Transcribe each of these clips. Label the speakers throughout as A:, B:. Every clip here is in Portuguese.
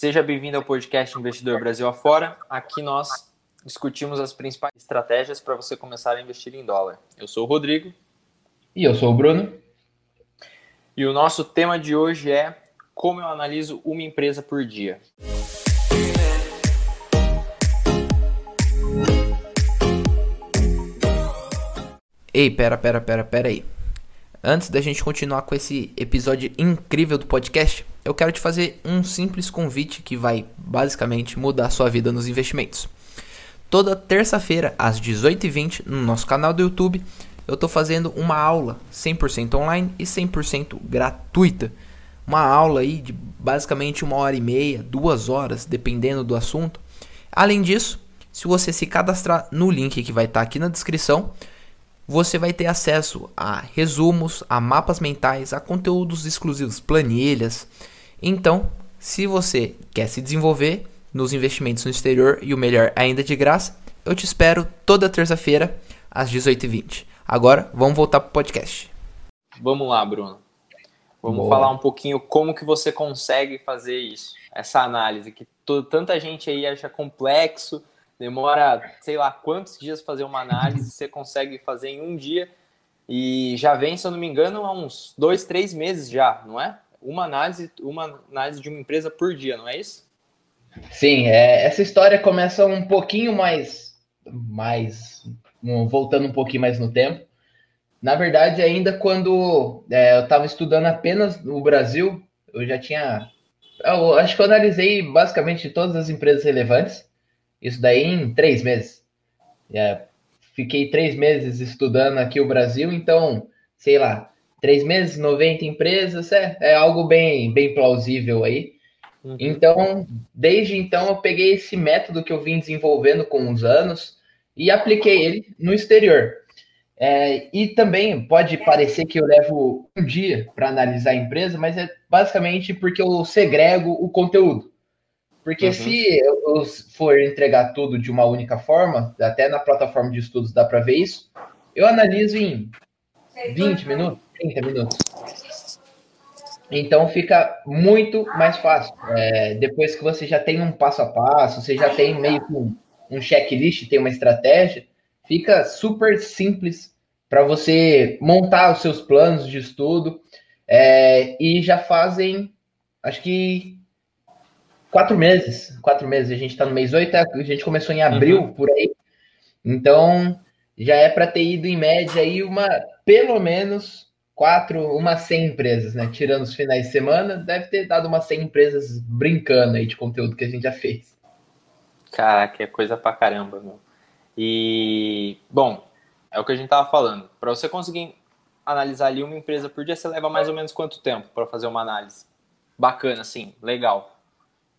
A: Seja bem-vindo ao podcast Investidor Brasil Afora. Aqui nós discutimos as principais estratégias para você começar a investir em dólar. Eu sou o Rodrigo.
B: E eu sou o Bruno.
A: E o nosso tema de hoje é como eu analiso uma empresa por dia.
C: Ei, pera, pera, pera, pera aí. Antes da gente continuar com esse episódio incrível do podcast, eu quero te fazer um simples convite que vai basicamente mudar sua vida nos investimentos. Toda terça-feira, às 18h20, no nosso canal do YouTube, eu estou fazendo uma aula 100% online e 100% gratuita. Uma aula aí de basicamente uma hora e meia, duas horas, dependendo do assunto. Além disso, se você se cadastrar no link que vai estar tá aqui na descrição, você vai ter acesso a resumos, a mapas mentais, a conteúdos exclusivos, planilhas. Então, se você quer se desenvolver nos investimentos no exterior e o melhor ainda de graça, eu te espero toda terça-feira às 18h20. Agora, vamos voltar para o podcast.
A: Vamos lá, Bruno. Vamos Boa. falar um pouquinho como que você consegue fazer isso, essa análise que tanta gente aí acha complexo, demora, sei lá, quantos dias fazer uma análise, você consegue fazer em um dia e já vem, se eu não me engano, há uns dois, três meses já, não é? Uma análise, uma análise de uma empresa por dia, não é isso?
B: Sim, é, essa história começa um pouquinho mais, mais voltando um pouquinho mais no tempo. Na verdade, ainda quando é, eu estava estudando apenas no Brasil, eu já tinha. Eu acho que eu analisei basicamente todas as empresas relevantes. Isso daí em três meses. É, fiquei três meses estudando aqui o Brasil, então, sei lá, três meses, 90 empresas, é, é algo bem, bem plausível aí. Uhum. Então, desde então, eu peguei esse método que eu vim desenvolvendo com os anos e apliquei ele no exterior. É, e também pode parecer que eu levo um dia para analisar a empresa, mas é basicamente porque eu segrego o conteúdo. Porque uhum. se eu for entregar tudo de uma única forma, até na plataforma de estudos dá para ver isso, eu analiso em 20 minutos, 30 minutos. Então fica muito mais fácil. É, depois que você já tem um passo a passo, você já tem meio que um, um checklist, tem uma estratégia, fica super simples para você montar os seus planos de estudo. É, e já fazem, acho que quatro meses. Quatro meses. A gente está no mês oito, a gente começou em abril, uhum. por aí. Então, já é para ter ido em média aí uma, pelo menos quatro, umas 100 empresas, né? Tirando os finais de semana, deve ter dado umas 100 empresas brincando aí de conteúdo que a gente já fez.
A: Caraca, é coisa pra caramba, meu. E, bom, é o que a gente tava falando. Para você conseguir analisar ali uma empresa por dia, você leva mais ou menos quanto tempo para fazer uma análise? Bacana, assim, legal.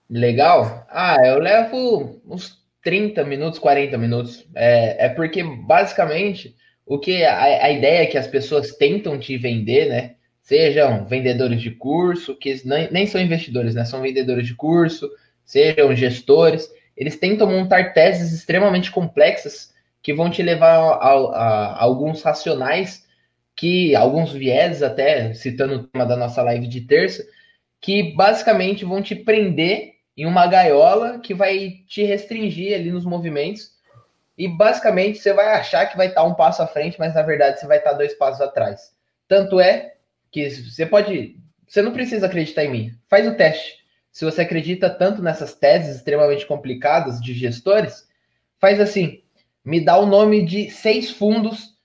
B: Legal? Ah, eu levo uns 30 minutos, 40 minutos. É, é porque, basicamente, o que a, a ideia que as pessoas tentam te vender, né? Sejam vendedores de curso, que nem, nem são investidores, né? São vendedores de curso, sejam gestores. Eles tentam montar teses extremamente complexas que vão te levar a, a, a alguns racionais que alguns viés até citando o tema da nossa live de terça, que basicamente vão te prender em uma gaiola que vai te restringir ali nos movimentos. E basicamente você vai achar que vai estar um passo à frente, mas na verdade você vai estar dois passos atrás. Tanto é que você pode. Você não precisa acreditar em mim. Faz o teste. Se você acredita tanto nessas teses extremamente complicadas de gestores, faz assim: me dá o nome de seis fundos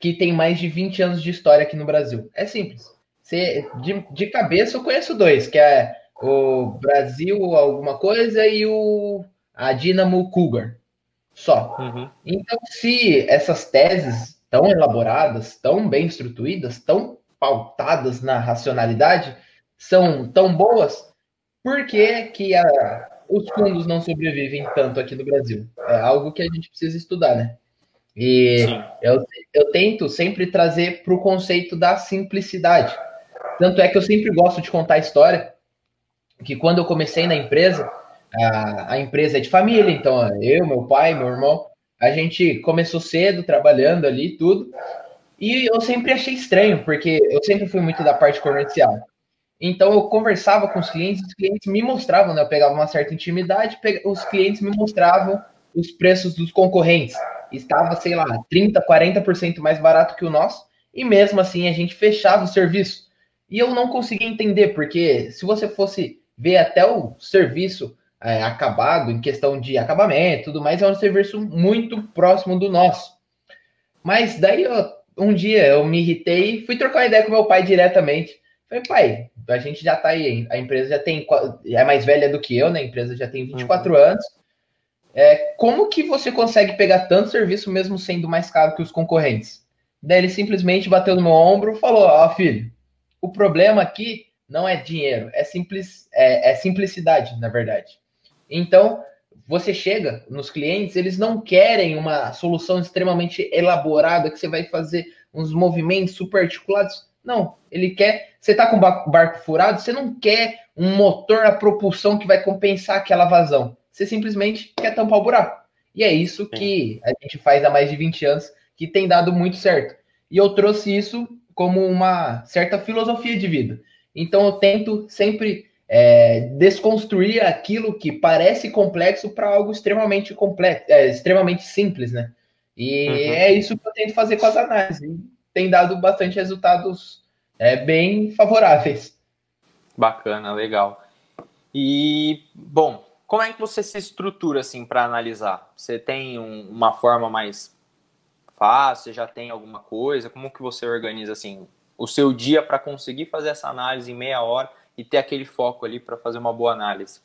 B: que tem mais de 20 anos de história aqui no Brasil. É simples. Você, de, de cabeça eu conheço dois, que é o Brasil alguma coisa e o a Dinamo Cougar. Só. Uhum. Então, se essas teses tão elaboradas, tão bem estrutuídas, tão pautadas na racionalidade, são tão boas, por que, que a, os fundos não sobrevivem tanto aqui no Brasil? É algo que a gente precisa estudar, né? E eu, eu tento sempre trazer para o conceito da simplicidade. Tanto é que eu sempre gosto de contar a história que quando eu comecei na empresa, a, a empresa é de família, então eu, meu pai, meu irmão, a gente começou cedo trabalhando ali tudo. E eu sempre achei estranho, porque eu sempre fui muito da parte comercial. Então eu conversava com os clientes, os clientes me mostravam, né? Eu pegava uma certa intimidade, os clientes me mostravam os preços dos concorrentes. Estava, sei lá, 30, 40% mais barato que o nosso, e mesmo assim a gente fechava o serviço. E eu não conseguia entender, porque se você fosse ver até o serviço é, acabado, em questão de acabamento tudo mais, é um serviço muito próximo do nosso. Mas daí eu, um dia eu me irritei e fui trocar uma ideia com meu pai diretamente. Falei, pai, a gente já tá aí, a empresa já tem, é mais velha do que eu, né? A empresa já tem 24 uhum. anos. É, como que você consegue pegar tanto serviço mesmo sendo mais caro que os concorrentes? Daí ele simplesmente bateu no meu ombro e falou: Ó, oh, filho, o problema aqui não é dinheiro, é, simples, é, é simplicidade, na verdade. Então, você chega nos clientes, eles não querem uma solução extremamente elaborada que você vai fazer uns movimentos super articulados. Não, ele quer. Você está com o barco furado, você não quer um motor a propulsão que vai compensar aquela vazão. Você simplesmente quer tampar o buraco. E é isso que a gente faz há mais de 20 anos, que tem dado muito certo. E eu trouxe isso como uma certa filosofia de vida. Então eu tento sempre é, desconstruir aquilo que parece complexo para algo extremamente complexo, é, extremamente simples, né? E uhum. é isso que eu tento fazer com as análises. Tem dado bastante resultados é, bem favoráveis.
A: Bacana, legal. E bom, como é que você se estrutura assim para analisar? Você tem um, uma forma mais fácil? Já tem alguma coisa? Como que você organiza assim o seu dia para conseguir fazer essa análise em meia hora e ter aquele foco ali para fazer uma boa análise?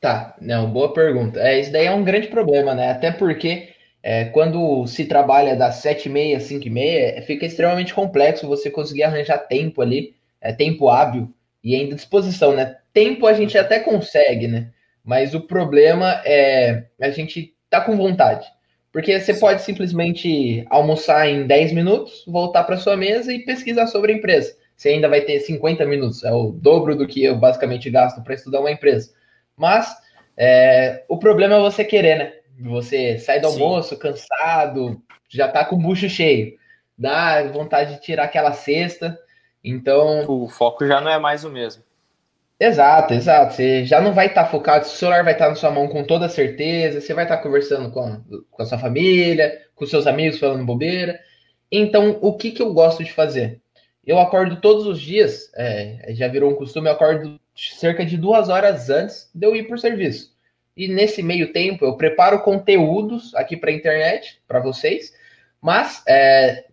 B: Tá, não, boa pergunta. É, isso daí é um grande problema, né? Até porque é, quando se trabalha das 7h30, 5h30, fica extremamente complexo você conseguir arranjar tempo ali, é, tempo hábil e ainda disposição, né? Tempo a gente até consegue, né? Mas o problema é a gente tá com vontade. Porque você Sim. pode simplesmente almoçar em 10 minutos, voltar para sua mesa e pesquisar sobre a empresa você ainda vai ter 50 minutos, é o dobro do que eu basicamente gasto para estudar uma empresa. Mas é, o problema é você querer, né? Você sai do Sim. almoço cansado, já tá com o bucho cheio, dá vontade de tirar aquela cesta, então.
A: O foco já não é mais o mesmo.
B: Exato, exato. Você já não vai estar tá focado, o celular vai estar tá na sua mão com toda certeza, você vai estar tá conversando com a, com a sua família, com seus amigos falando bobeira. Então, o que, que eu gosto de fazer? Eu acordo todos os dias, é, já virou um costume, eu acordo cerca de duas horas antes de eu ir para o serviço. E nesse meio tempo eu preparo conteúdos aqui para a internet, para vocês, mas é,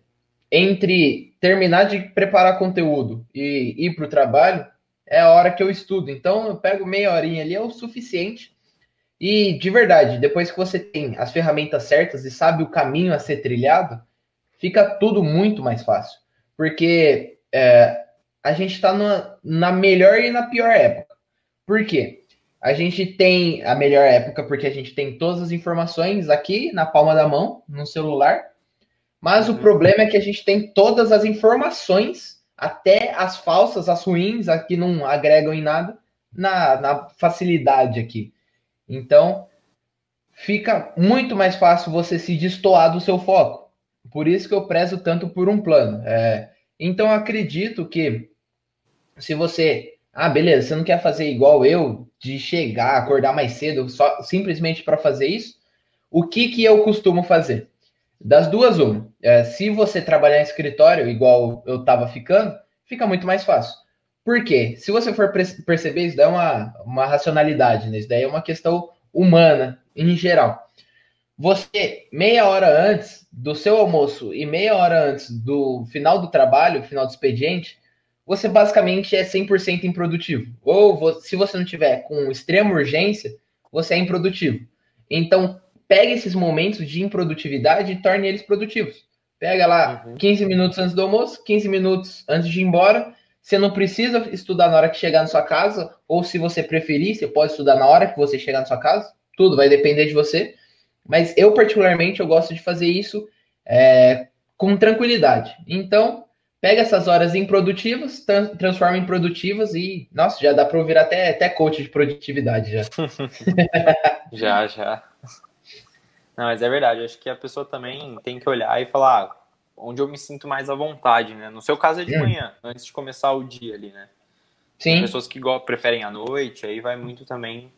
B: entre terminar de preparar conteúdo e ir para o trabalho, é a hora que eu estudo. Então eu pego meia horinha ali, é o suficiente. E de verdade, depois que você tem as ferramentas certas e sabe o caminho a ser trilhado, fica tudo muito mais fácil porque é, a gente está na melhor e na pior época. Por quê? A gente tem a melhor época porque a gente tem todas as informações aqui na palma da mão, no celular. Mas uhum. o problema é que a gente tem todas as informações, até as falsas, as ruins, as que não agregam em nada, na, na facilidade aqui. Então, fica muito mais fácil você se destoar do seu foco. Por isso que eu prezo tanto por um plano. É, então, acredito que se você. Ah, beleza, você não quer fazer igual eu, de chegar, acordar mais cedo, só simplesmente para fazer isso. O que, que eu costumo fazer? Das duas, uma. É, se você trabalhar em escritório, igual eu estava ficando, fica muito mais fácil. Por quê? Se você for perceber, isso daí é uma, uma racionalidade, né? Isso daí é uma questão humana, em geral. Você, meia hora antes do seu almoço e meia hora antes do final do trabalho, final do expediente, você basicamente é 100% improdutivo. Ou se você não tiver com extrema urgência, você é improdutivo. Então, pegue esses momentos de improdutividade e torne eles produtivos. Pega lá uhum. 15 minutos antes do almoço, 15 minutos antes de ir embora. Você não precisa estudar na hora que chegar na sua casa, ou se você preferir, você pode estudar na hora que você chegar na sua casa. Tudo vai depender de você. Mas eu, particularmente, eu gosto de fazer isso é, com tranquilidade. Então, pega essas horas improdutivas, tra transforma em produtivas e, nossa, já dá para ouvir até, até coach de produtividade já.
A: já, já. Não, mas é verdade. Acho que a pessoa também tem que olhar e falar ah, onde eu me sinto mais à vontade, né? No seu caso é de hum. manhã, antes de começar o dia ali, né? Sim. Tem pessoas que preferem à noite, aí vai muito também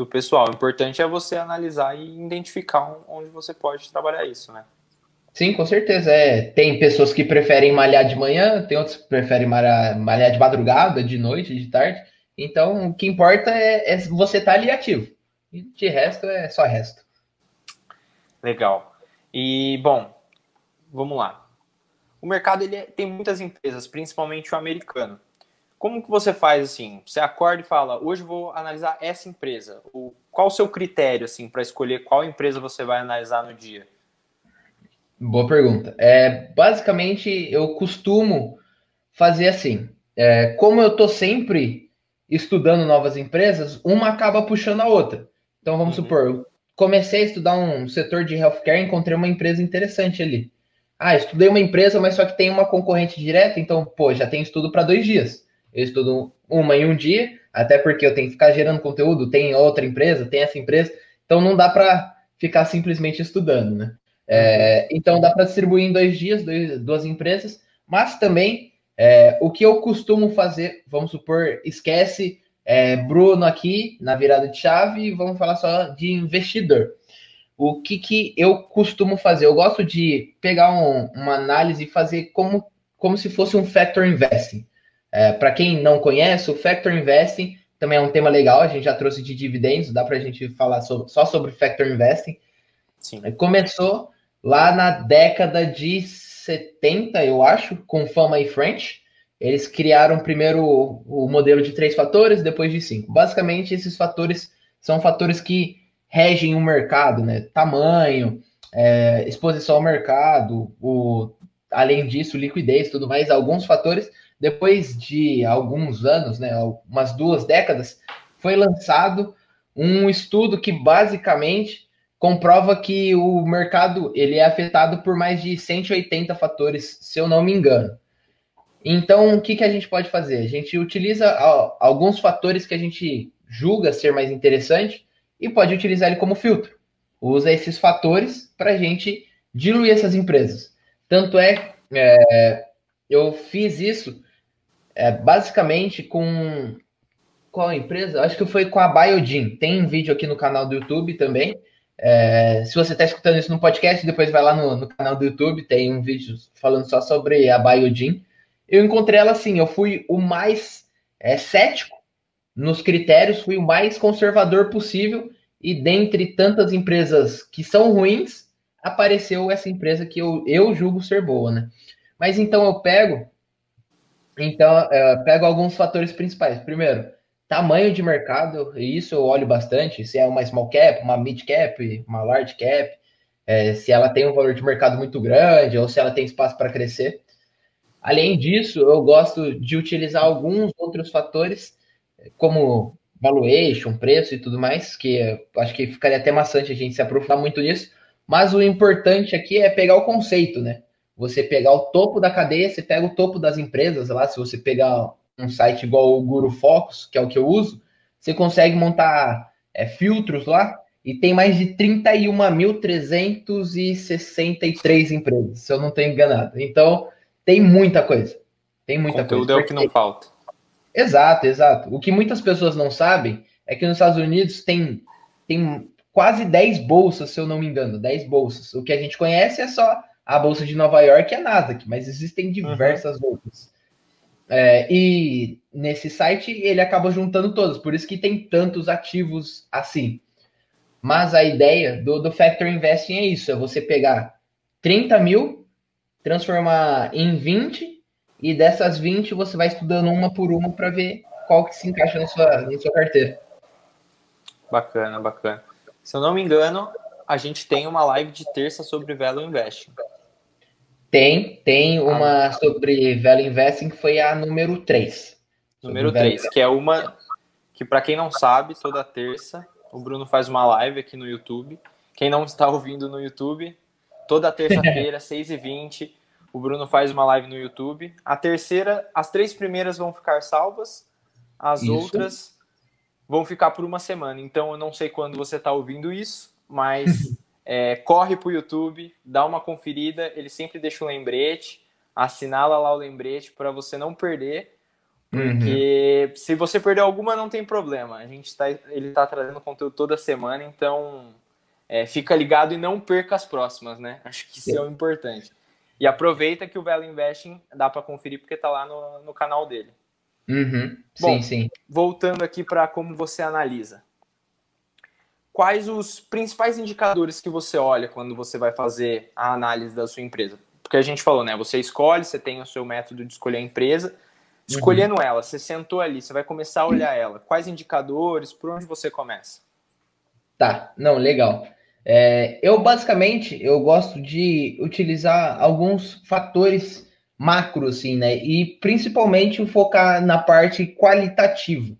A: do pessoal. O importante é você analisar e identificar onde você pode trabalhar isso, né?
B: Sim, com certeza. É, tem pessoas que preferem malhar de manhã, tem outros que preferem malhar, malhar de madrugada, de noite, de tarde. Então, o que importa é, é você estar tá ali ativo. E de resto é só resto.
A: Legal. E, bom, vamos lá. O mercado ele é, tem muitas empresas, principalmente o americano. Como que você faz assim? Você acorda e fala, hoje vou analisar essa empresa. O, qual o seu critério assim para escolher qual empresa você vai analisar no dia?
B: Boa pergunta. É, basicamente, eu costumo fazer assim. É, como eu estou sempre estudando novas empresas, uma acaba puxando a outra. Então, vamos uhum. supor, eu comecei a estudar um setor de healthcare, encontrei uma empresa interessante ali. Ah, estudei uma empresa, mas só que tem uma concorrente direta, então, pô, já tem estudo para dois dias. Eu estudo uma em um dia, até porque eu tenho que ficar gerando conteúdo, tem outra empresa, tem essa empresa, então não dá para ficar simplesmente estudando, né? É, então dá para distribuir em dois dias, dois, duas empresas, mas também é, o que eu costumo fazer, vamos supor, esquece é, Bruno aqui na virada de chave e vamos falar só de investidor. O que, que eu costumo fazer? Eu gosto de pegar um, uma análise e fazer como, como se fosse um factor investing. É, para quem não conhece, o Factor Investing também é um tema legal, a gente já trouxe de dividendos, dá para a gente falar sobre, só sobre Factor Investing. Sim. Começou lá na década de 70, eu acho, com Fama e French. Eles criaram primeiro o, o modelo de três fatores, depois de cinco. Basicamente, esses fatores são fatores que regem o mercado, né? Tamanho, é, exposição ao mercado, o, além disso, liquidez, tudo mais, alguns fatores depois de alguns anos, né, umas duas décadas, foi lançado um estudo que basicamente comprova que o mercado ele é afetado por mais de 180 fatores, se eu não me engano. Então, o que, que a gente pode fazer? A gente utiliza alguns fatores que a gente julga ser mais interessante e pode utilizar ele como filtro. Usa esses fatores para a gente diluir essas empresas. Tanto é, é, eu fiz isso é, basicamente com qual empresa? Acho que foi com a Biodin. Tem um vídeo aqui no canal do YouTube também. É, se você está escutando isso no podcast, depois vai lá no, no, canal do YouTube, tem um vídeo falando só sobre a Biodin. Eu encontrei ela assim, eu fui o mais é, cético nos critérios, fui o mais conservador possível, e dentre tantas empresas que são ruins, apareceu essa empresa que eu, eu julgo ser boa, né? Mas então eu pego então, eu pego alguns fatores principais. Primeiro, tamanho de mercado, e isso eu olho bastante, se é uma small cap, uma mid cap, uma large cap, é, se ela tem um valor de mercado muito grande ou se ela tem espaço para crescer. Além disso, eu gosto de utilizar alguns outros fatores, como valuation, preço e tudo mais, que acho que ficaria até maçante a gente se aprofundar muito nisso, mas o importante aqui é pegar o conceito, né? Você pegar o topo da cadeia, você pega o topo das empresas lá, se você pegar um site igual o Guru Focus, que é o que eu uso, você consegue montar é, filtros lá e tem mais de 31.363 empresas, se eu não estou enganado. Então, tem muita coisa. Tem muita
A: Conteúdo
B: coisa.
A: é o que não falta.
B: Exato, exato. O que muitas pessoas não sabem é que nos Estados Unidos tem, tem quase 10 bolsas, se eu não me engano, 10 bolsas. O que a gente conhece é só a bolsa de Nova York é a Nasdaq, mas existem diversas uhum. outras. É, e nesse site ele acaba juntando todas, por isso que tem tantos ativos assim. Mas a ideia do, do Factor Investing é isso: é você pegar 30 mil, transformar em 20, e dessas 20 você vai estudando uma por uma para ver qual que se encaixa na sua, na sua carteira.
A: Bacana, bacana. Se eu não me engano, a gente tem uma live de terça sobre Velo Investing.
B: Tem, tem ah, uma ah, sobre Value Investing que foi a número 3.
A: Número 3, que é uma que para quem não sabe, toda terça o Bruno faz uma live aqui no YouTube. Quem não está ouvindo no YouTube, toda terça-feira, 6h20, o Bruno faz uma live no YouTube. A terceira, as três primeiras vão ficar salvas, as isso. outras vão ficar por uma semana. Então eu não sei quando você está ouvindo isso, mas é, corre para o YouTube, dá uma conferida, ele sempre deixa um lembrete, assinala lá o lembrete para você não perder Porque uhum. se você perder alguma, não tem problema. A gente tá, ele tá trazendo conteúdo toda semana, então é, fica ligado e não perca as próximas, né? Acho que isso é o importante. E aproveita que o Velo Investing dá para conferir porque tá lá no, no canal dele.
B: Uhum. Bom, sim, sim.
A: Voltando aqui para como você analisa. Quais os principais indicadores que você olha quando você vai fazer a análise da sua empresa? Porque a gente falou, né? Você escolhe, você tem o seu método de escolher a empresa Escolhendo uhum. ela, você sentou ali, você vai começar a olhar ela. Quais indicadores? Por onde você começa?
B: Tá, não, legal. É, eu basicamente eu gosto de utilizar alguns fatores macro, assim, né? E principalmente focar na parte qualitativa.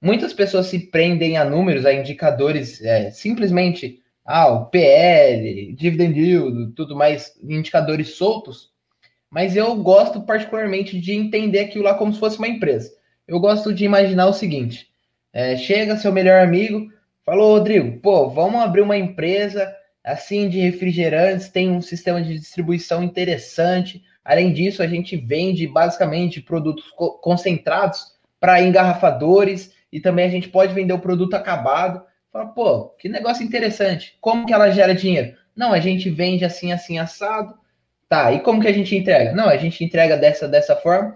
B: Muitas pessoas se prendem a números, a indicadores, é, simplesmente, ah, o PL, dividend yield, tudo mais, indicadores soltos, mas eu gosto particularmente de entender aquilo lá como se fosse uma empresa. Eu gosto de imaginar o seguinte: é, chega seu melhor amigo, falou, Rodrigo, pô, vamos abrir uma empresa assim de refrigerantes, tem um sistema de distribuição interessante. Além disso, a gente vende basicamente produtos co concentrados para engarrafadores e também a gente pode vender o produto acabado. Fala, pô, que negócio interessante. Como que ela gera dinheiro? Não, a gente vende assim, assim, assado Tá, e como que a gente entrega? Não, a gente entrega dessa, dessa forma.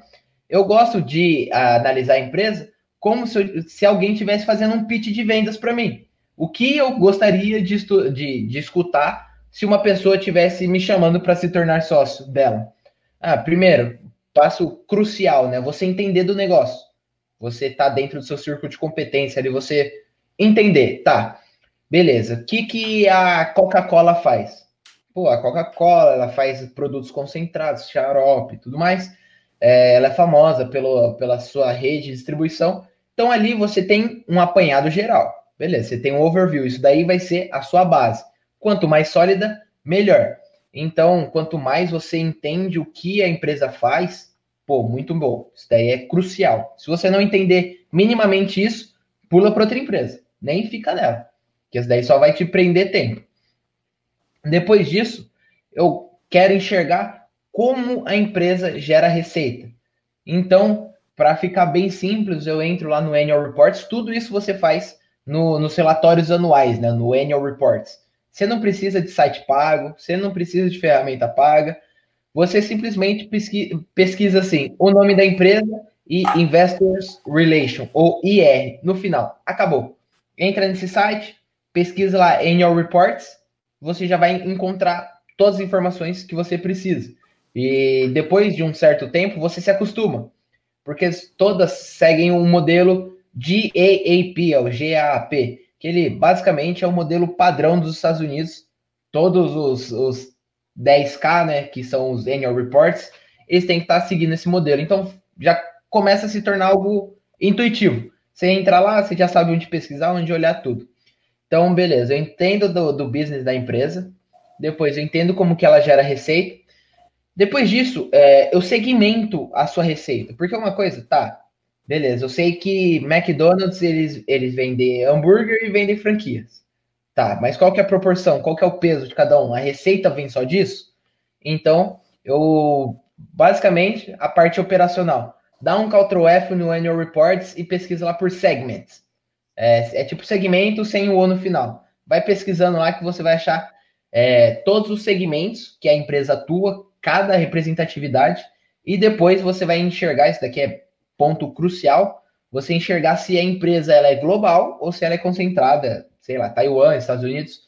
B: Eu gosto de uh, analisar a empresa como se, eu, se alguém estivesse fazendo um pitch de vendas para mim. O que eu gostaria de, de, de escutar se uma pessoa estivesse me chamando para se tornar sócio dela? Ah, primeiro, passo crucial, né? Você entender do negócio. Você tá dentro do seu círculo de competência ali, você entender, tá? Beleza. O que, que a Coca-Cola faz? Pô, a Coca-Cola, ela faz produtos concentrados, xarope tudo mais. É, ela é famosa pelo, pela sua rede de distribuição. Então, ali você tem um apanhado geral. Beleza, você tem um overview. Isso daí vai ser a sua base. Quanto mais sólida, melhor. Então, quanto mais você entende o que a empresa faz, pô, muito bom. Isso daí é crucial. Se você não entender minimamente isso, pula para outra empresa. Nem fica nela. Que isso daí só vai te prender tempo. Depois disso, eu quero enxergar como a empresa gera receita. Então, para ficar bem simples, eu entro lá no Annual Reports. Tudo isso você faz no, nos relatórios anuais, né, no Annual Reports. Você não precisa de site pago, você não precisa de ferramenta paga. Você simplesmente pesquisa, assim, o nome da empresa e Investors Relation, ou IR, no final. Acabou. Entra nesse site, pesquisa lá Annual Reports, você já vai encontrar todas as informações que você precisa. E depois de um certo tempo, você se acostuma, porque todas seguem um modelo GAAP, o GAAP, que ele basicamente é o modelo padrão dos Estados Unidos. Todos os, os 10K, né, que são os annual reports, eles têm que estar seguindo esse modelo. Então, já começa a se tornar algo intuitivo. Você entra lá, você já sabe onde pesquisar, onde olhar tudo. Então, beleza, eu entendo do, do business da empresa, depois eu entendo como que ela gera receita. Depois disso, é, eu segmento a sua receita. Porque uma coisa, tá, beleza, eu sei que McDonald's, eles, eles vendem hambúrguer e vendem franquias. Tá, mas qual que é a proporção? Qual que é o peso de cada um? A receita vem só disso? Então, eu, basicamente, a parte operacional. Dá um Ctrl F no Annual Reports e pesquisa lá por segments. É, é tipo segmento sem o O no final. Vai pesquisando lá que você vai achar é, todos os segmentos que a empresa atua, cada representatividade, e depois você vai enxergar, isso daqui é ponto crucial, você enxergar se a empresa ela é global ou se ela é concentrada, sei lá, Taiwan, Estados Unidos.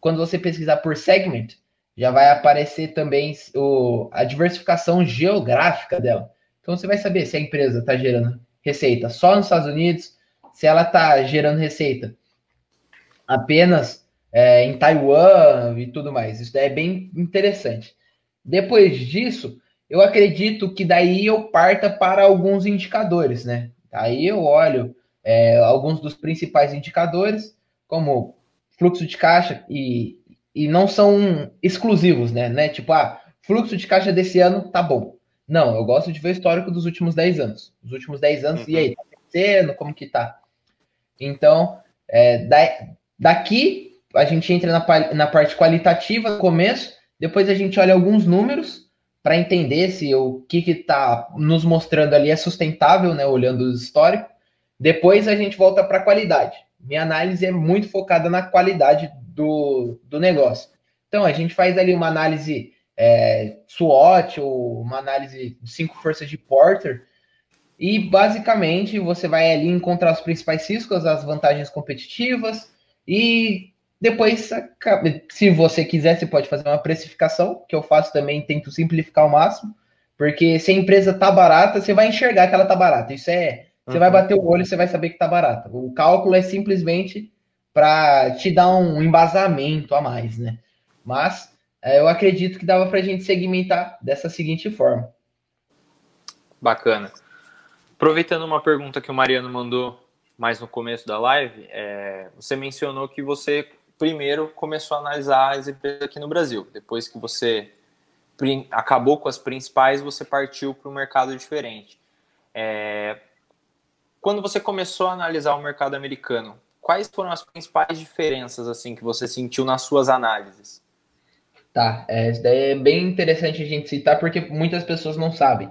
B: Quando você pesquisar por segment, já vai aparecer também o, a diversificação geográfica dela. Então você vai saber se a empresa está gerando receita só nos Estados Unidos, se ela está gerando receita apenas é, em Taiwan e tudo mais. Isso é bem interessante. Depois disso, eu acredito que daí eu parta para alguns indicadores, né? Aí eu olho é, alguns dos principais indicadores, como fluxo de caixa, e, e não são exclusivos, né? né? Tipo, ah, fluxo de caixa desse ano tá bom. Não, eu gosto de ver o histórico dos últimos 10 anos. Os últimos 10 anos, uhum. e aí, tá crescendo, como que tá? Então, é, da, daqui a gente entra na, na parte qualitativa no começo, depois a gente olha alguns números para entender se o que está nos mostrando ali é sustentável, né, olhando o histórico. Depois a gente volta para a qualidade. Minha análise é muito focada na qualidade do, do negócio. Então, a gente faz ali uma análise é, SWOT ou uma análise de cinco forças de Porter, e basicamente você vai ali encontrar os principais riscos, as vantagens competitivas, e depois, se você quiser, você pode fazer uma precificação, que eu faço também, tento simplificar ao máximo, porque se a empresa tá barata, você vai enxergar que ela tá barata. Isso é. Você uhum. vai bater o olho e você vai saber que tá barata. O cálculo é simplesmente para te dar um embasamento a mais, né? Mas é, eu acredito que dava para a gente segmentar dessa seguinte forma.
A: Bacana. Aproveitando uma pergunta que o Mariano mandou mais no começo da live, é, você mencionou que você primeiro começou a analisar as empresas aqui no Brasil. Depois que você acabou com as principais, você partiu para um mercado diferente. É, quando você começou a analisar o mercado americano, quais foram as principais diferenças assim que você sentiu nas suas análises?
B: Tá, é, isso daí é bem interessante a gente citar porque muitas pessoas não sabem.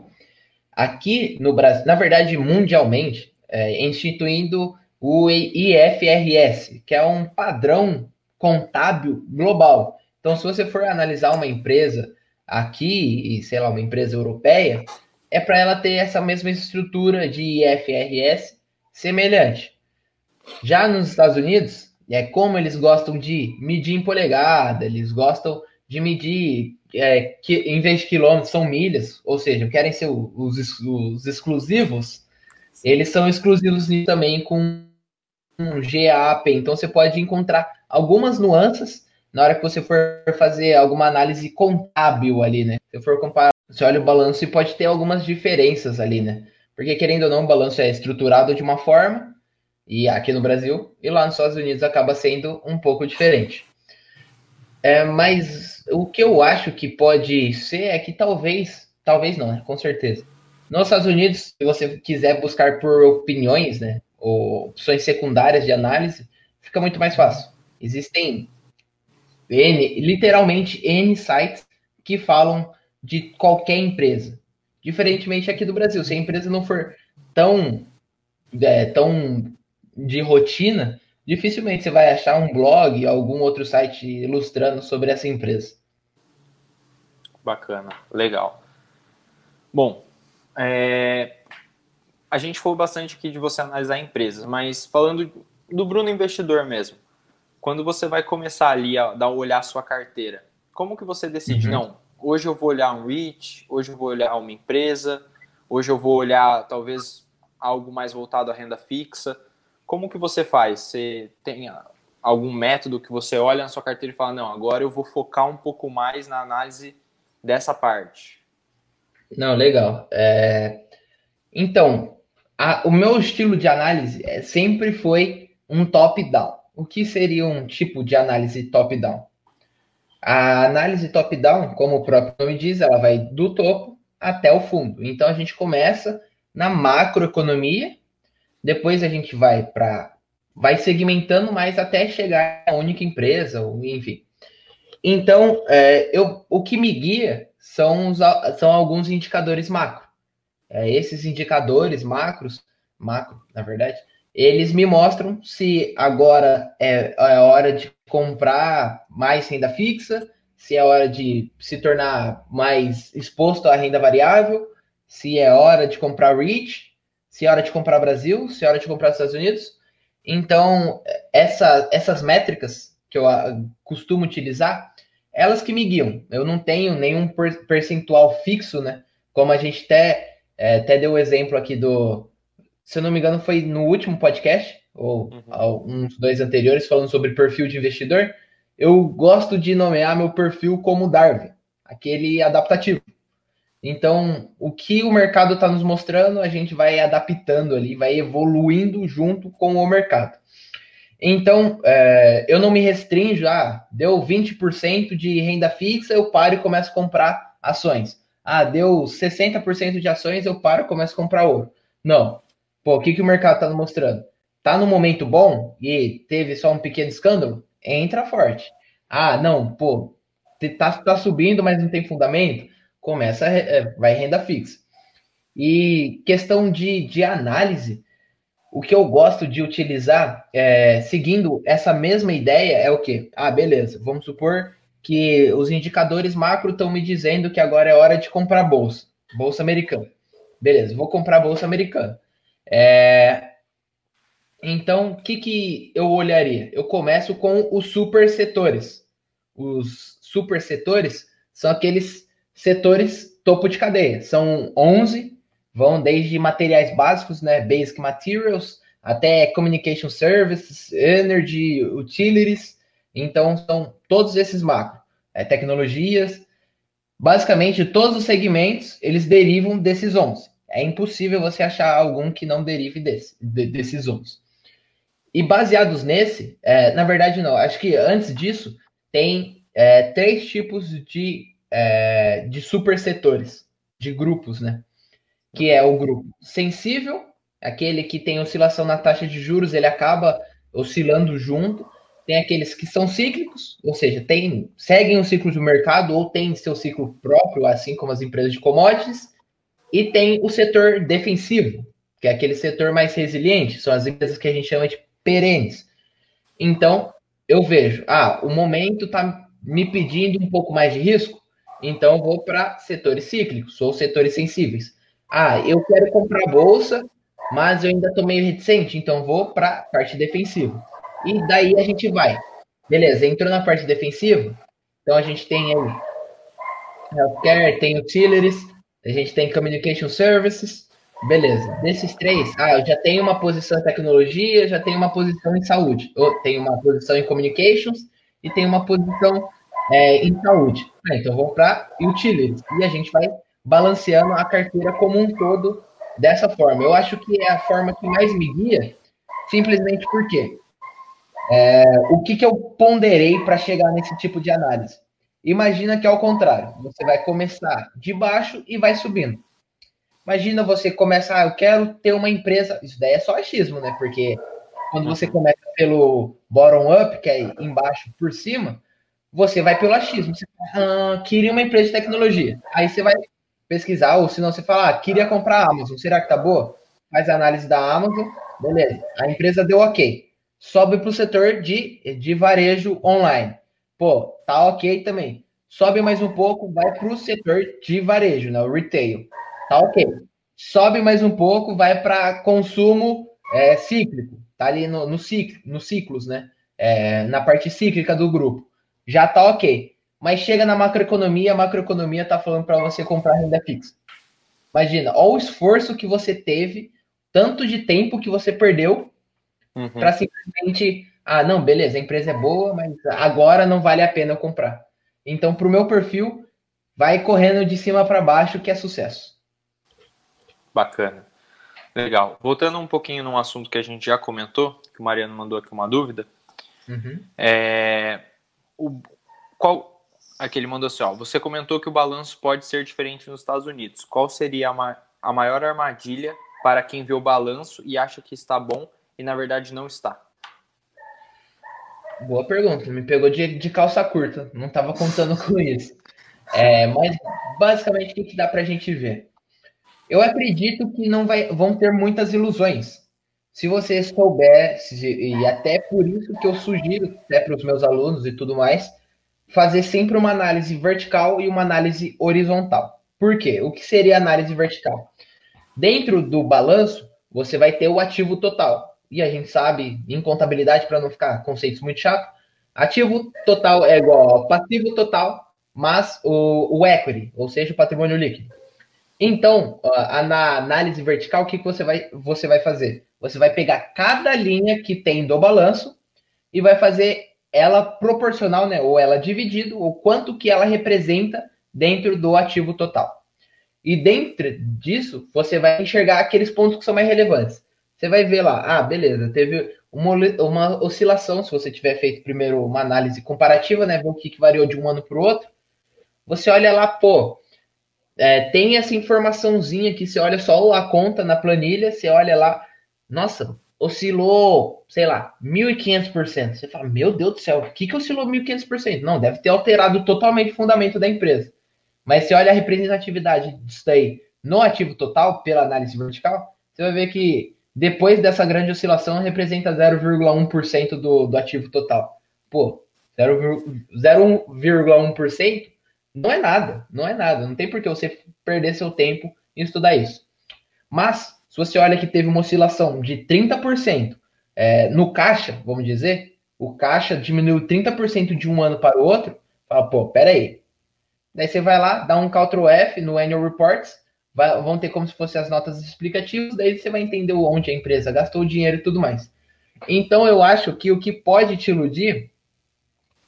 B: Aqui no Brasil, na verdade, mundialmente, é, instituindo o IFRS, que é um padrão contábil global. Então, se você for analisar uma empresa aqui, e sei lá, uma empresa europeia, é para ela ter essa mesma estrutura de IFRS semelhante. Já nos Estados Unidos, é como eles gostam de medir em polegada, eles gostam de medir, é, que, em vez de quilômetros, são milhas, ou seja, querem ser os, os exclusivos, eles são exclusivos também com um GAP. Então você pode encontrar algumas nuances na hora que você for fazer alguma análise contábil ali, né? Se for comparar, você olha o balanço e pode ter algumas diferenças ali, né? Porque querendo ou não, o balanço é estruturado de uma forma, e aqui no Brasil, e lá nos Estados Unidos acaba sendo um pouco diferente. É, mas o que eu acho que pode ser é que talvez, talvez não, né? Com certeza. Nos Estados Unidos, se você quiser buscar por opiniões, né? Ou opções secundárias de análise, fica muito mais fácil. Existem N, literalmente N sites que falam de qualquer empresa. Diferentemente aqui do Brasil, se a empresa não for tão, é, tão de rotina, dificilmente você vai achar um blog, algum outro site ilustrando sobre essa empresa.
A: Bacana, legal. Bom, é, a gente falou bastante aqui de você analisar empresas, mas falando do Bruno investidor mesmo, quando você vai começar ali a dar olhar a sua carteira, como que você decide? Uhum. Não, hoje eu vou olhar um REIT, hoje eu vou olhar uma empresa, hoje eu vou olhar talvez algo mais voltado à renda fixa. Como que você faz? Você tem algum método que você olha na sua carteira e fala, não, agora eu vou focar um pouco mais na análise dessa parte?
B: Não, legal. É... Então, a, o meu estilo de análise é, sempre foi um top-down. O que seria um tipo de análise top-down? A análise top-down, como o próprio nome diz, ela vai do topo até o fundo. Então a gente começa na macroeconomia, depois a gente vai para vai segmentando mais até chegar a única empresa, ou enfim. Então, é, eu, o que me guia são, os, são alguns indicadores macro. É, esses indicadores macros, macro, na verdade, eles me mostram se agora é, é hora de comprar mais renda fixa, se é hora de se tornar mais exposto à renda variável, se é hora de comprar REIT, se é hora de comprar Brasil, se é hora de comprar Estados Unidos. Então, essa, essas métricas que eu ah, costumo utilizar, elas que me guiam. Eu não tenho nenhum percentual fixo, né? Como a gente até, é, até deu o exemplo aqui do. Se eu não me engano, foi no último podcast, ou uhum. uns dois anteriores, falando sobre perfil de investidor. Eu gosto de nomear meu perfil como Darwin, aquele adaptativo. Então, o que o mercado está nos mostrando, a gente vai adaptando ali, vai evoluindo junto com o mercado. Então, é, eu não me restringo, ah, deu 20% de renda fixa, eu paro e começo a comprar ações. Ah, deu 60% de ações, eu paro e começo a comprar ouro. Não. Pô, o que, que o mercado está mostrando? Tá no momento bom e teve só um pequeno escândalo? Entra forte. Ah, não, pô, tá, tá subindo, mas não tem fundamento começa, é, vai renda fixa. E questão de, de análise, o que eu gosto de utilizar, é, seguindo essa mesma ideia, é o quê? Ah, beleza, vamos supor que os indicadores macro estão me dizendo que agora é hora de comprar bolsa, bolsa americana. Beleza, vou comprar bolsa americana. É, então, o que, que eu olharia? Eu começo com os super setores. Os super setores são aqueles setores topo de cadeia. São 11, vão desde materiais básicos, né, basic materials, até communication services, energy, utilities. Então, são todos esses macros. É, tecnologias. Basicamente, todos os segmentos, eles derivam desses 11. É impossível você achar algum que não derive desse, de, desses 11. E baseados nesse, é, na verdade não, acho que antes disso tem é, três tipos de, é, de supersetores, de grupos, né? Que é o grupo sensível, aquele que tem oscilação na taxa de juros, ele acaba oscilando junto. Tem aqueles que são cíclicos, ou seja, tem, seguem o ciclo do mercado ou têm seu ciclo próprio, assim como as empresas de commodities. E tem o setor defensivo, que é aquele setor mais resiliente, são as empresas que a gente chama de perenes. Então, eu vejo, ah, o momento está me pedindo um pouco mais de risco, então vou para setores cíclicos ou setores sensíveis. Ah, eu quero comprar bolsa, mas eu ainda estou meio reticente, então vou para parte defensiva. E daí a gente vai. Beleza, entrou na parte defensiva, então a gente tem aí healthcare, tem utilities, a gente tem communication services, Beleza. Desses três, ah, eu já tenho uma posição em tecnologia, já tenho uma posição em saúde. Eu tenho uma posição em communications e tenho uma posição é, em saúde. Ah, então vou para utilities. E a gente vai balanceando a carteira como um todo dessa forma. Eu acho que é a forma que mais me guia, simplesmente porque é, o que, que eu ponderei para chegar nesse tipo de análise? Imagina que é o contrário. Você vai começar de baixo e vai subindo. Imagina você começar, ah, eu quero ter uma empresa. Isso daí é só achismo, né? Porque quando você começa pelo bottom up, que é embaixo por cima, você vai pelo achismo. Você ah, queria uma empresa de tecnologia. Aí você vai pesquisar, ou senão você fala, ah, queria comprar a Amazon, será que tá boa? Faz a análise da Amazon, beleza. A empresa deu ok. Sobe para o setor de, de varejo online. Pô, tá ok também. Sobe mais um pouco, vai para o setor de varejo, né? O retail. Tá ok. Sobe mais um pouco, vai para consumo é, cíclico. Tá ali no, no, ciclo, no ciclos, né? É, na parte cíclica do grupo. Já tá ok. Mas chega na macroeconomia, a macroeconomia tá falando para você comprar renda fixa. Imagina, olha o esforço que você teve, tanto de tempo que você perdeu uhum. para simplesmente, ah, não, beleza, a empresa é boa, mas agora não vale a pena eu comprar. Então, para o meu perfil, vai correndo de cima para baixo que é sucesso.
A: Bacana. Legal. Voltando um pouquinho num assunto que a gente já comentou, que o Mariano mandou aqui uma dúvida. Uhum. É, o, qual, aqui ele mandou assim, ó, você comentou que o balanço pode ser diferente nos Estados Unidos. Qual seria a, a maior armadilha para quem vê o balanço e acha que está bom e na verdade não está?
B: Boa pergunta, me pegou de, de calça curta, não estava contando com isso. É, mas basicamente o que, dá para a gente ver? Eu acredito que não vai, vão ter muitas ilusões. Se você souber, e até por isso que eu sugiro até para os meus alunos e tudo mais, fazer sempre uma análise vertical e uma análise horizontal. Por quê? O que seria análise vertical? Dentro do balanço, você vai ter o ativo total. E a gente sabe, em contabilidade, para não ficar conceitos muito chato, ativo total é igual ao passivo total, mas o, o equity, ou seja, o patrimônio líquido. Então, na análise vertical, o que, que você, vai, você vai fazer? Você vai pegar cada linha que tem do balanço e vai fazer ela proporcional, né? Ou ela dividido, ou quanto que ela representa dentro do ativo total. E dentro disso, você vai enxergar aqueles pontos que são mais relevantes. Você vai ver lá, ah, beleza, teve uma, uma oscilação, se você tiver feito primeiro uma análise comparativa, né? Ver o que, que variou de um ano para o outro. Você olha lá, pô, é, tem essa informaçãozinha que você olha só a conta na planilha, você olha lá, nossa, oscilou, sei lá, 1.500%. Você fala, meu Deus do céu, o que, que oscilou 1.500%? Não, deve ter alterado totalmente o fundamento da empresa. Mas se olha a representatividade disso daí no ativo total, pela análise vertical, você vai ver que depois dessa grande oscilação representa 0,1% do, do ativo total. Pô, 0,1% não é nada, não é nada. Não tem por que você perder seu tempo em estudar isso. Mas, se você olha que teve uma oscilação de 30% é, no caixa, vamos dizer, o caixa diminuiu 30% de um ano para o outro, fala, pô, peraí. Daí você vai lá, dá um Ctrl F no Annual Reports, vão ter como se fossem as notas explicativas, daí você vai entender onde a empresa gastou o dinheiro e tudo mais. Então eu acho que o que pode te iludir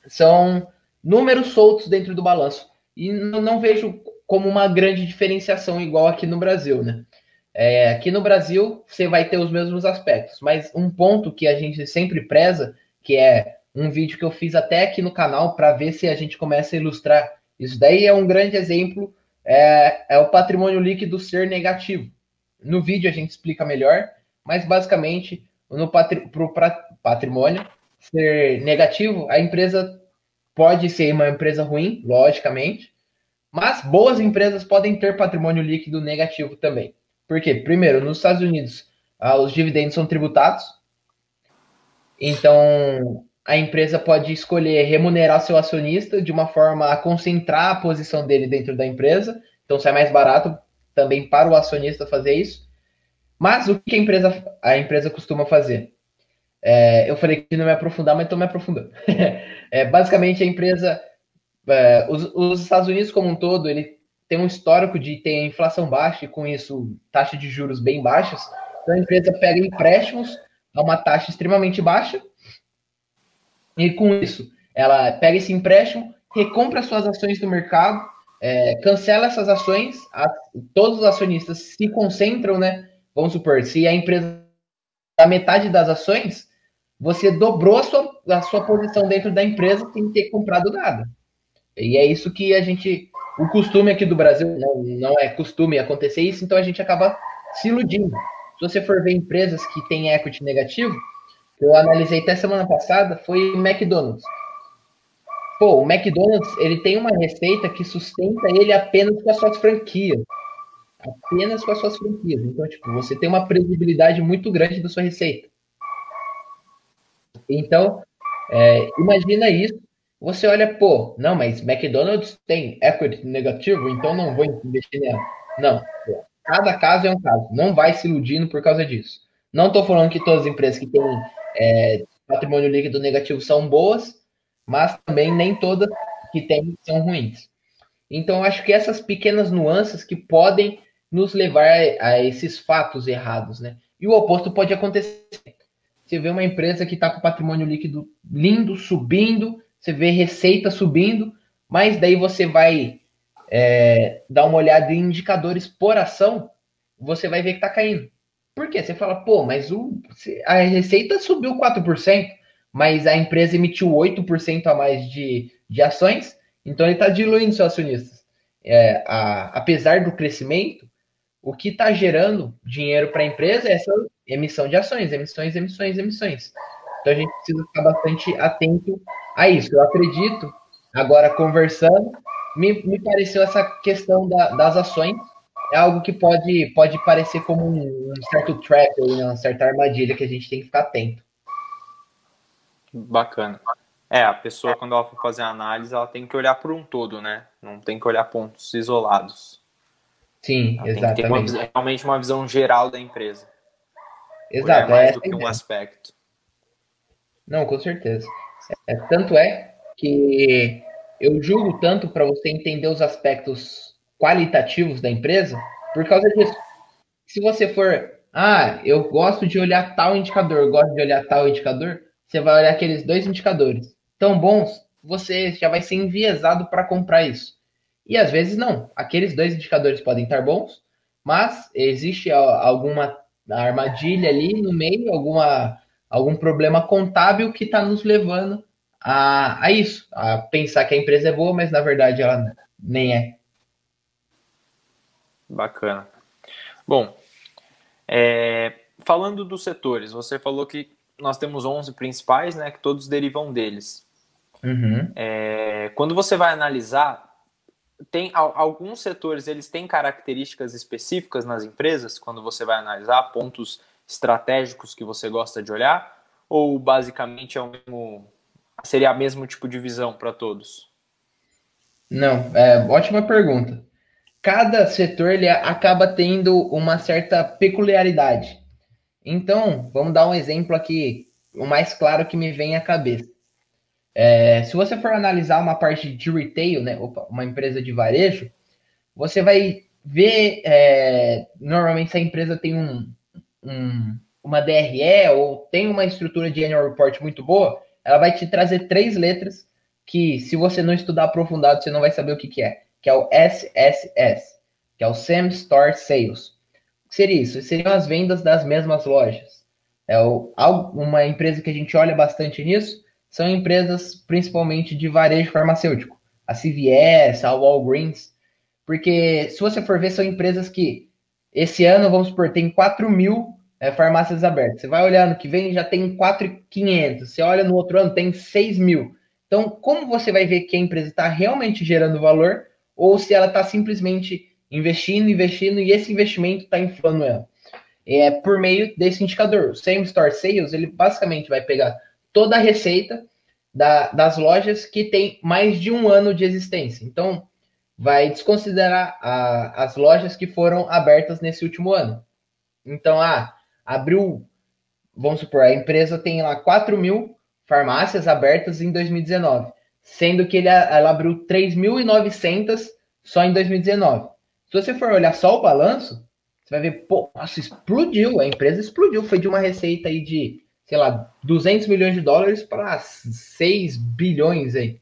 B: são números soltos dentro do balanço. E não, não vejo como uma grande diferenciação igual aqui no Brasil, né? É, aqui no Brasil você vai ter os mesmos aspectos, mas um ponto que a gente sempre preza, que é um vídeo que eu fiz até aqui no canal para ver se a gente começa a ilustrar. Isso daí é um grande exemplo, é, é o patrimônio líquido ser negativo. No vídeo a gente explica melhor, mas basicamente no patri, patrimônio ser negativo, a empresa pode ser uma empresa ruim, logicamente, mas boas empresas podem ter patrimônio líquido negativo também. Por quê? Primeiro, nos Estados Unidos, ah, os dividendos são tributados. Então, a empresa pode escolher remunerar seu acionista de uma forma a concentrar a posição dele dentro da empresa. Então, sai mais barato também para o acionista fazer isso. Mas o que a empresa, a empresa costuma fazer? É, eu falei que não me aprofundar, mas estou me aprofundando. é, basicamente, a empresa, é, os, os, Estados Unidos como um todo, ele tem um histórico de ter inflação baixa e com isso taxa de juros bem baixas. Então a empresa pega empréstimos a uma taxa extremamente baixa e com isso ela pega esse empréstimo, recompra suas ações no mercado, é, cancela essas ações, a, todos os acionistas se concentram, né? Vamos supor, se a empresa a metade das ações, você dobrou a sua, a sua posição dentro da empresa sem ter comprado nada. E é isso que a gente o costume aqui do Brasil não, não é costume acontecer isso, então a gente acaba se iludindo. Se você for ver empresas que têm equity negativo, que eu analisei até semana passada, foi McDonald's. Pô, o McDonald's, ele tem uma receita que sustenta ele apenas com as suas franquias. Apenas com as suas franquias. Então, tipo, você tem uma previsibilidade muito grande da sua receita. Então, é, imagina isso você olha, pô, não, mas McDonald's tem equity negativo, então não vou investir nela. Não, pô, cada caso é um caso. Não vai se iludindo por causa disso. Não estou falando que todas as empresas que têm é, patrimônio líquido negativo são boas, mas também nem todas que têm são ruins. Então, acho que essas pequenas nuances que podem nos levar a esses fatos errados, né? E o oposto pode acontecer. Você vê uma empresa que está com patrimônio líquido lindo, subindo, você vê receita subindo, mas daí você vai é, dar uma olhada em indicadores por ação, você vai ver que está caindo. Por quê? Você fala, pô, mas o, a receita subiu 4%, mas a empresa emitiu 8% a mais de, de ações, então ele está diluindo seus acionistas. É, a, apesar do crescimento, o que está gerando dinheiro para a empresa é essa emissão de ações, emissões, emissões, emissões. Então a gente precisa ficar bastante atento a isso. Eu acredito, agora conversando, me, me pareceu essa questão da, das ações é algo que pode, pode parecer como um, um certo trap, uma certa armadilha que a gente tem que ficar atento.
A: Bacana. É, a pessoa, quando ela for fazer a análise, ela tem que olhar por um todo, né? Não tem que olhar pontos isolados.
B: Sim, ela exatamente. Tem que ter
A: uma, realmente uma visão geral da empresa.
B: Exato.
A: mais é do que um aspecto.
B: Não, com certeza. É, tanto é que eu julgo tanto para você entender os aspectos qualitativos da empresa por causa disso. Se você for, ah, eu gosto de olhar tal indicador, gosto de olhar tal indicador, você vai olhar aqueles dois indicadores tão bons, você já vai ser enviesado para comprar isso. E às vezes não. Aqueles dois indicadores podem estar bons, mas existe alguma armadilha ali no meio, alguma algum problema contábil que está nos levando a, a isso, a pensar que a empresa é boa, mas na verdade ela nem é.
A: Bacana. Bom, é, falando dos setores, você falou que nós temos 11 principais, né, que todos derivam deles.
B: Uhum.
A: É, quando você vai analisar, tem alguns setores, eles têm características específicas nas empresas, quando você vai analisar pontos estratégicos que você gosta de olhar? Ou basicamente é o mesmo, seria o mesmo tipo de visão para todos?
B: Não, é ótima pergunta. Cada setor ele acaba tendo uma certa peculiaridade. Então, vamos dar um exemplo aqui, o mais claro que me vem à cabeça. É, se você for analisar uma parte de retail, né, opa, uma empresa de varejo, você vai ver, é, normalmente se a empresa tem um, um, uma DRE ou tem uma estrutura de annual report muito boa, ela vai te trazer três letras que, se você não estudar aprofundado, você não vai saber o que, que é, que é o SSS, que é o Same Store Sales. O que seria isso? Seriam as vendas das mesmas lojas. É o, uma empresa que a gente olha bastante nisso, são empresas principalmente de varejo farmacêutico, a CVS, a Walgreens, porque se você for ver, são empresas que esse ano, vamos supor, tem 4 mil é, farmácias abertas. Você vai olhando que vem já tem 4,500. Você olha no outro ano, tem 6 mil. Então, como você vai ver que a empresa está realmente gerando valor ou se ela está simplesmente investindo, investindo e esse investimento está inflando ela? É por meio desse indicador. O Same Store Sales, ele basicamente vai pegar toda a receita da, das lojas que tem mais de um ano de existência. Então, vai desconsiderar a, as lojas que foram abertas nesse último ano. Então, ah, abriu, vamos supor, a empresa tem lá 4 mil farmácias abertas em 2019, sendo que ele, ela abriu 3.900 só em 2019. Se você for olhar só o balanço, você vai ver, pô, nossa, explodiu, a empresa explodiu, foi de uma receita aí de sei lá, 200 milhões de dólares para 6 bilhões aí.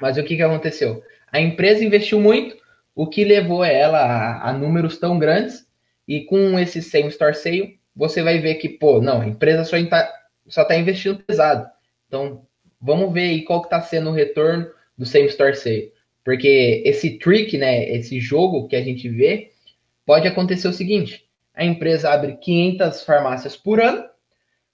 B: Mas o que, que aconteceu? A empresa investiu muito, o que levou ela a, a números tão grandes, e com esse same store sale, você vai ver que, pô, não, a empresa só está tá investindo pesado. Então, vamos ver aí qual que está sendo o retorno do same store sale. Porque esse trick, né, esse jogo que a gente vê, pode acontecer o seguinte, a empresa abre 500 farmácias por ano,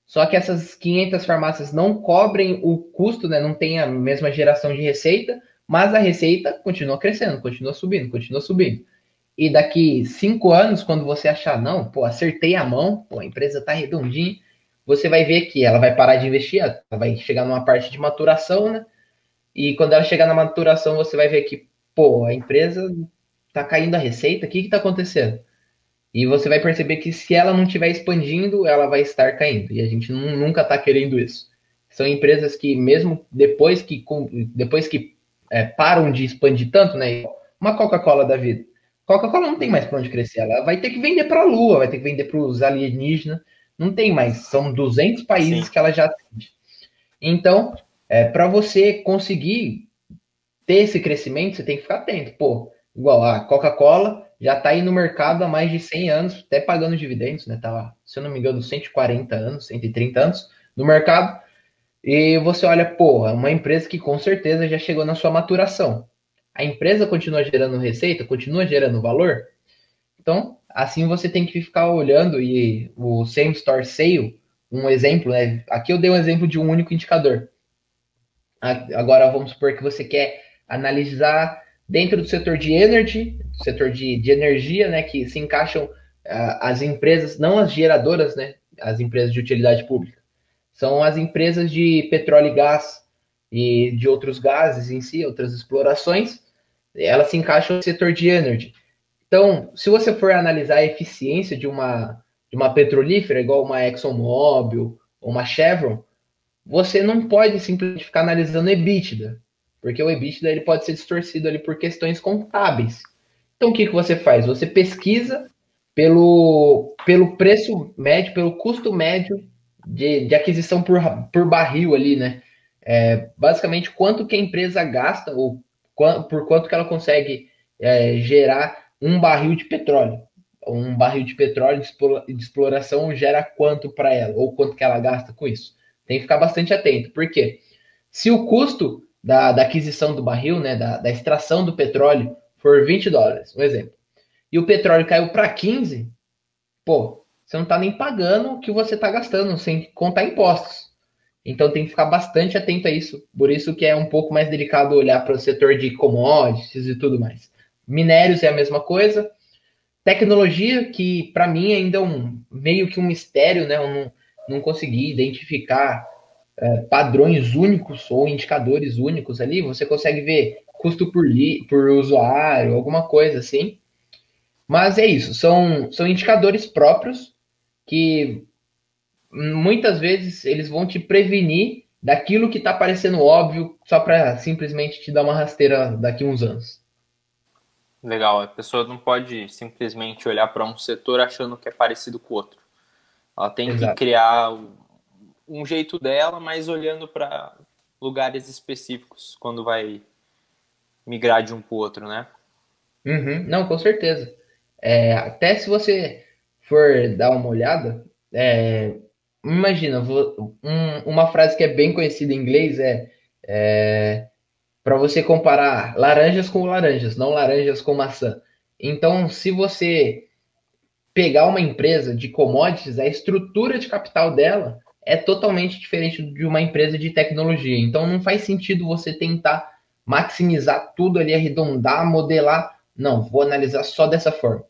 B: só que essas 500 farmácias não cobrem o custo, né? Não tem a mesma geração de receita, mas a receita continua crescendo, continua subindo, continua subindo. E daqui cinco anos, quando você achar, não, pô, acertei a mão, pô, a empresa tá redondinha, você vai ver que ela vai parar de investir, ela vai chegar numa parte de maturação, né? E quando ela chegar na maturação, você vai ver que, pô, a empresa tá caindo a receita, o que que tá acontecendo? E você vai perceber que se ela não estiver expandindo, ela vai estar caindo. E a gente nunca está querendo isso. São empresas que, mesmo depois que, depois que é, param de expandir tanto, né? Uma Coca-Cola da vida. Coca-Cola não tem mais para onde crescer. Ela vai ter que vender para a Lua, vai ter que vender para os alienígenas. Não tem mais. São 200 países Sim. que ela já atende. Então, é, para você conseguir ter esse crescimento, você tem que ficar atento. Pô, igual a Coca-Cola já está aí no mercado há mais de 100 anos, até pagando dividendos, né? Tava, se eu não me engano, 140 anos, 130 anos no mercado. E você olha, pô, é uma empresa que com certeza já chegou na sua maturação. A empresa continua gerando receita, continua gerando valor. Então, assim você tem que ficar olhando e o same store sale, um exemplo, né? Aqui eu dei um exemplo de um único indicador. Agora vamos supor que você quer analisar dentro do setor de energy, setor de, de energia, né, que se encaixam uh, as empresas, não as geradoras, né, as empresas de utilidade pública, são as empresas de petróleo e gás e de outros gases em si, outras explorações, elas se encaixam no setor de energy. Então, se você for analisar a eficiência de uma, de uma petrolífera, igual uma ExxonMobil ou uma Chevron, você não pode simplesmente ficar analisando EBITDA, porque o EBITDA ele pode ser distorcido ali por questões contábeis. Então o que, que você faz? Você pesquisa pelo, pelo preço médio, pelo custo médio de, de aquisição por, por barril ali, né? É, basicamente, quanto que a empresa gasta ou por quanto que ela consegue é, gerar um barril de petróleo. Um barril de petróleo de exploração gera quanto para ela, ou quanto que ela gasta com isso. Tem que ficar bastante atento, porque se o custo da, da aquisição do barril, né, da, da extração do petróleo, for 20 dólares, um exemplo, e o petróleo caiu para 15, pô, você não está nem pagando o que você está gastando, sem contar impostos. Então tem que ficar bastante atento a isso. Por isso que é um pouco mais delicado olhar para o setor de commodities e tudo mais. Minérios é a mesma coisa. Tecnologia, que para mim ainda é um, meio que um mistério, né? Eu não, não consegui identificar é, padrões únicos ou indicadores únicos ali. Você consegue ver custo por, li, por usuário, alguma coisa assim. Mas é isso, são, são indicadores próprios que muitas vezes eles vão te prevenir daquilo que está parecendo óbvio só para simplesmente te dar uma rasteira daqui uns anos.
A: Legal, a pessoa não pode simplesmente olhar para um setor achando que é parecido com o outro. Ela tem Exato. que criar um jeito dela, mas olhando para lugares específicos quando vai migrar de um para o outro, né?
B: Uhum, não, com certeza. É, até se você for dar uma olhada, é, imagina, vou, um, uma frase que é bem conhecida em inglês é, é para você comparar laranjas com laranjas, não laranjas com maçã. Então, se você pegar uma empresa de commodities, a estrutura de capital dela é totalmente diferente de uma empresa de tecnologia. Então, não faz sentido você tentar maximizar tudo ali, arredondar, modelar. Não, vou analisar só dessa forma.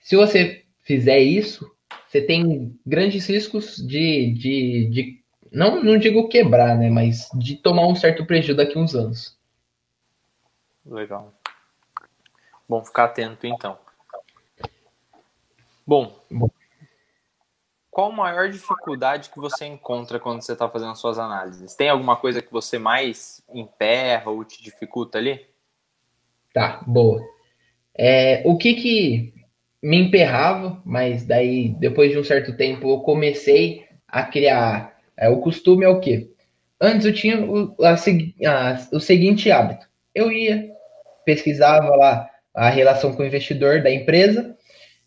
B: Se você fizer isso, você tem grandes riscos de, de, de não, não digo quebrar, né, mas de tomar um certo prejuízo daqui a uns anos.
A: Legal. Bom ficar atento então. Bom, qual a maior dificuldade que você encontra quando você está fazendo suas análises? Tem alguma coisa que você mais emperra ou te dificulta ali?
B: Tá, boa. É, o que que me emperrava, mas daí depois de um certo tempo eu comecei a criar. É, o costume é o quê? Antes eu tinha o, a, a, o seguinte hábito: eu ia, pesquisava lá a relação com o investidor da empresa,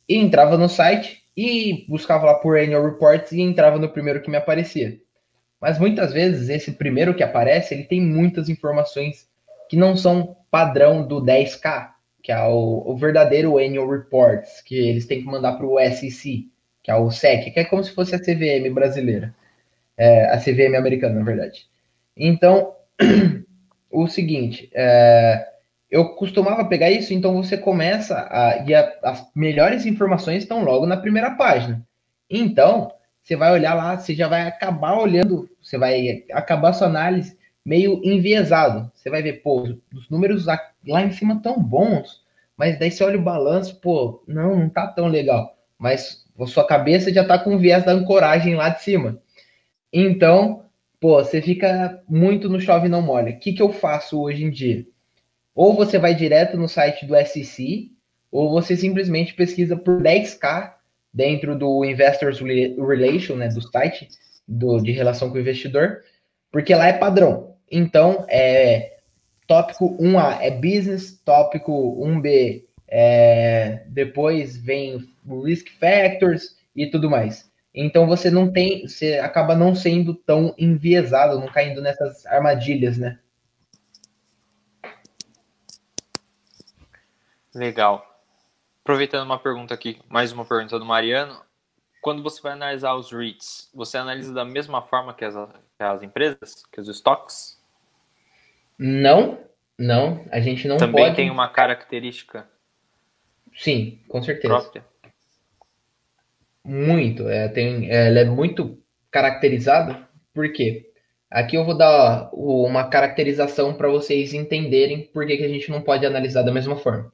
B: e entrava no site e buscava lá por annual reports e entrava no primeiro que me aparecia. Mas muitas vezes esse primeiro que aparece, ele tem muitas informações que não são padrão do 10K, que é o, o verdadeiro Annual Reports, que eles têm que mandar para o SEC, que é o SEC, que é como se fosse a CVM brasileira. É, a CVM americana, na verdade. Então, o seguinte, é, eu costumava pegar isso, então você começa a. E a, as melhores informações estão logo na primeira página. Então, você vai olhar lá, você já vai acabar olhando, você vai acabar sua análise meio enviesado. Você vai ver, pô, os números lá em cima tão bons, mas daí você olha o balanço, pô, não, não tá tão legal. Mas a sua cabeça já tá com o viés da ancoragem lá de cima. Então, pô, você fica muito no chove não molha. O que, que eu faço hoje em dia? Ou você vai direto no site do SEC, ou você simplesmente pesquisa por 10K dentro do Investors Relation, né, do site do, de relação com o investidor, porque lá é padrão. Então, é, tópico 1A é business, tópico 1B é, depois vem risk factors e tudo mais. Então você não tem, você acaba não sendo tão enviesado, não caindo nessas armadilhas, né?
A: Legal. Aproveitando uma pergunta aqui, mais uma pergunta do Mariano. Quando você vai analisar os REITs, você analisa da mesma forma que as, que as empresas, que os estoques?
B: Não, não, a gente não
A: Também
B: pode...
A: tem uma característica.
B: Sim, com certeza. Própria. Muito, é, tem, ela é muito caracterizada, por quê? Aqui eu vou dar uma caracterização para vocês entenderem por que, que a gente não pode analisar da mesma forma.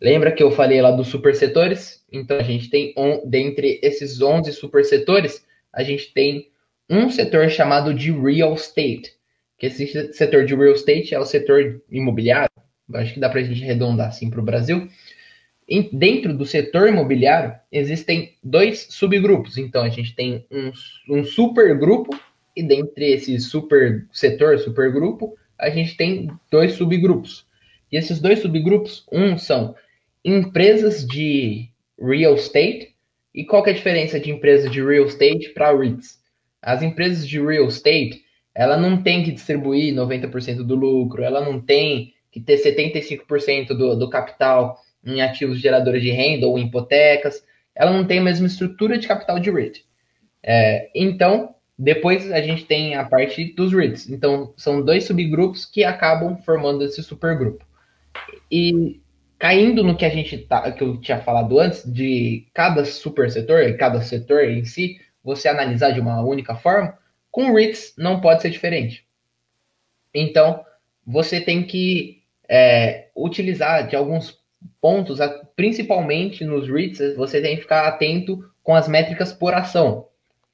B: Lembra que eu falei lá dos supersetores? Então a gente tem, um, dentre esses 11 supersetores, a gente tem um setor chamado de real estate que esse setor de real estate é o setor imobiliário, acho que dá para a gente arredondar assim para o Brasil. E dentro do setor imobiliário existem dois subgrupos. Então a gente tem um, um supergrupo e dentre esse super setor, supergrupo, a gente tem dois subgrupos. E esses dois subgrupos, um são empresas de real estate. E qual é a diferença de empresa de real estate para REITs? As empresas de real estate, ela não tem que distribuir 90% do lucro, ela não tem que ter 75% do, do capital em ativos geradores de renda ou em hipotecas, ela não tem a mesma estrutura de capital de REIT. É, então, Depois a gente tem a parte dos REITs. Então, são dois subgrupos que acabam formando esse supergrupo. E caindo no que a gente tá, que eu tinha falado antes, de cada super setor, cada setor em si, você analisar de uma única forma, com REITs não pode ser diferente. Então, você tem que é, utilizar de alguns pontos, principalmente nos REITs, você tem que ficar atento com as métricas por ação.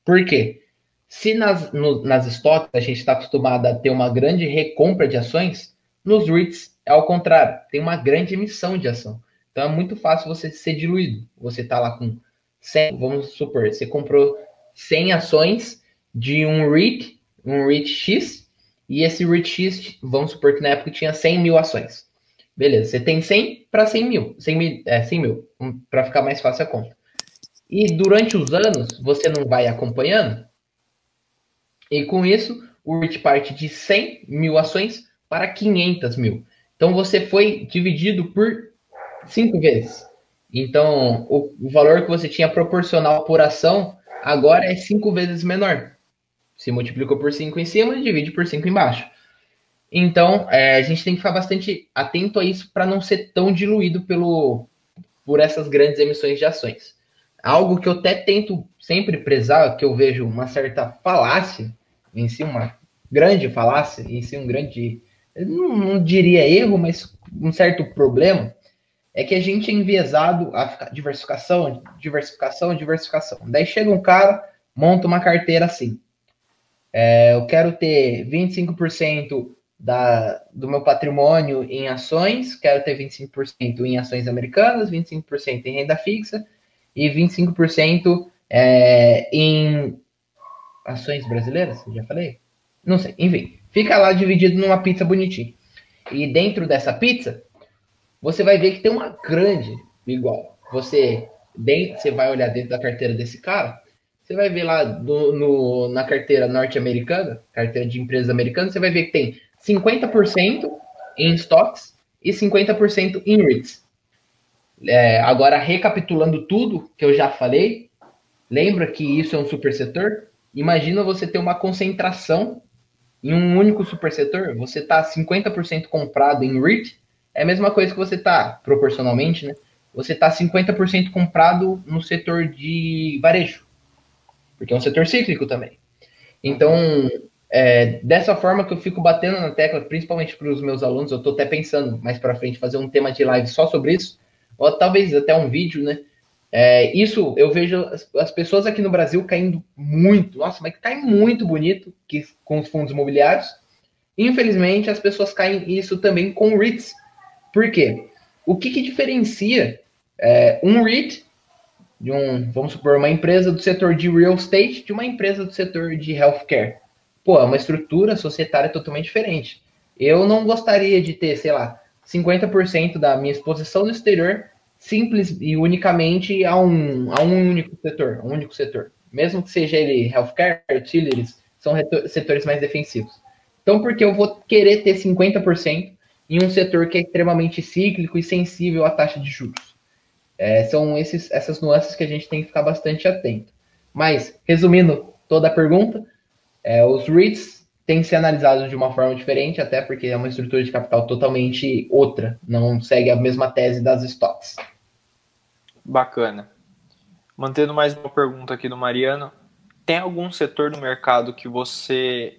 B: Por quê? Se nas, no, nas stocks a gente está acostumado a ter uma grande recompra de ações, nos REITs é ao contrário, tem uma grande emissão de ação. Então é muito fácil você ser diluído. Você está lá com 100, vamos supor, você comprou 100 ações de um REIT, um REIT X, e esse REIT X, vamos supor que na época tinha 100 mil ações. Beleza, você tem 100 para 100 mil, 100 mil, é, 100 mil, para ficar mais fácil a conta. E durante os anos, você não vai acompanhando, e com isso, o REIT parte de 100 mil ações para 500 mil. Então, você foi dividido por cinco vezes. Então, o, o valor que você tinha proporcional por ação agora é cinco vezes menor. Se multiplicou por 5 em cima, divide por 5 embaixo. Então, é, a gente tem que ficar bastante atento a isso para não ser tão diluído pelo, por essas grandes emissões de ações. Algo que eu até tento sempre prezar, que eu vejo uma certa falácia, em si uma grande falácia, em si um grande, não, não diria erro, mas um certo problema, é que a gente é enviesado a diversificação, diversificação, diversificação. Daí chega um cara, monta uma carteira assim. É, eu quero ter 25% da, do meu patrimônio em ações, quero ter 25% em ações americanas, 25% em renda fixa e 25% é, em ações brasileiras, já falei? Não sei, enfim. Fica lá dividido numa pizza bonitinha. E dentro dessa pizza, você vai ver que tem uma grande igual. Você, dentro, você vai olhar dentro da carteira desse cara, você vai ver lá do, no, na carteira norte-americana, carteira de empresas americanas, você vai ver que tem 50% em stocks e 50% em REITs. É, agora, recapitulando tudo que eu já falei, lembra que isso é um super setor? Imagina você ter uma concentração em um único super setor, você está 50% comprado em REIT, é a mesma coisa que você está, proporcionalmente, né? Você está 50% comprado no setor de varejo, porque é um setor cíclico também. Então, é, dessa forma que eu fico batendo na tecla, principalmente para os meus alunos, eu estou até pensando mais para frente fazer um tema de live só sobre isso, ou talvez até um vídeo, né? É, isso eu vejo as, as, pessoas aqui no Brasil caindo muito, nossa, mas cai muito bonito que, com os fundos imobiliários. Infelizmente, as pessoas caem isso também com REITs. Por quê? O que, que diferencia é, um REIT de um, vamos supor, uma empresa do setor de real estate de uma empresa do setor de healthcare? pô, é uma estrutura societária totalmente diferente. Eu não gostaria de ter, sei lá, 50% da minha exposição no exterior simples e unicamente a um, a um único setor, um único setor. Mesmo que seja ele healthcare, utilities, são setores mais defensivos. Então, porque eu vou querer ter 50% em um setor que é extremamente cíclico e sensível à taxa de juros? É, são esses, essas nuances que a gente tem que ficar bastante atento. Mas, resumindo toda a pergunta, é, os REITs têm que ser analisados de uma forma diferente, até porque é uma estrutura de capital totalmente outra, não segue a mesma tese das stocks.
A: Bacana. Mantendo mais uma pergunta aqui do Mariano, tem algum setor do mercado que você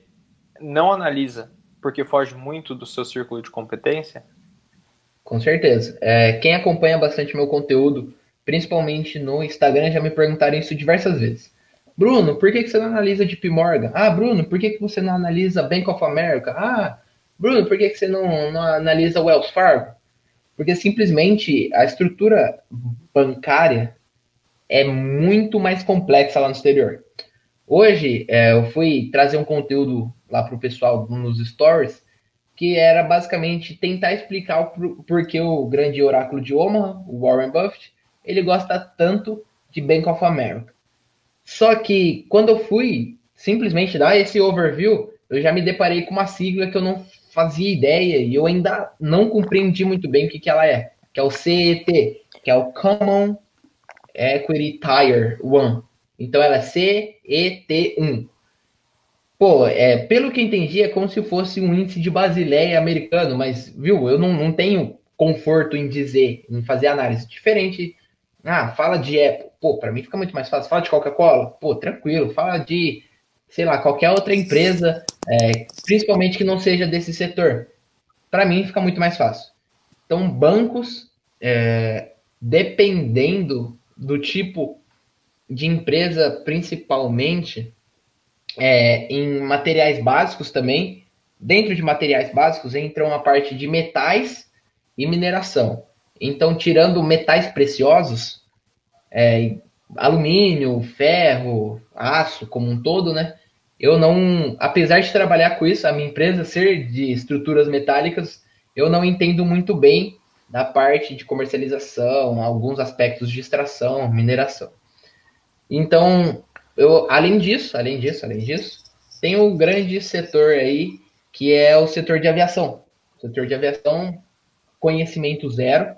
A: não analisa porque foge muito do seu círculo de competência?
B: Com certeza. É, quem acompanha bastante meu conteúdo, principalmente no Instagram, já me perguntaram isso diversas vezes. Bruno, por que, que você não analisa JP Morgan? Ah, Bruno, por que, que você não analisa Bank of America? Ah, Bruno, por que, que você não, não analisa Wells Fargo? Porque simplesmente a estrutura bancária é muito mais complexa lá no exterior. Hoje é, eu fui trazer um conteúdo lá para o pessoal nos stories que era basicamente tentar explicar o porquê o grande oráculo de Omaha, o Warren Buffett, ele gosta tanto de Bank of America. Só que quando eu fui simplesmente dar esse overview, eu já me deparei com uma sigla que eu não fazia ideia e eu ainda não compreendi muito bem o que, que ela é, que é o CET, que é o Common Equity Tier 1. Então ela é CET1. Pô, é, pelo que entendi, é como se fosse um índice de Basileia americano, mas, viu, eu não, não tenho conforto em dizer, em fazer análise. Diferente. Ah, fala de Apple. Pô, para mim fica muito mais fácil. Fala de Coca-Cola. Pô, tranquilo. Fala de, sei lá, qualquer outra empresa, é, principalmente que não seja desse setor. Para mim fica muito mais fácil. Então, bancos, é, dependendo do tipo de empresa, principalmente, é, em materiais básicos também. Dentro de materiais básicos entram a parte de metais e mineração. Então, tirando metais preciosos, é, alumínio, ferro, aço como um todo, né? Eu não, apesar de trabalhar com isso, a minha empresa ser de estruturas metálicas, eu não entendo muito bem da parte de comercialização, alguns aspectos de extração, mineração. Então, eu, além disso, além disso, além disso, tem um grande setor aí que é o setor de aviação. O setor de aviação, conhecimento zero,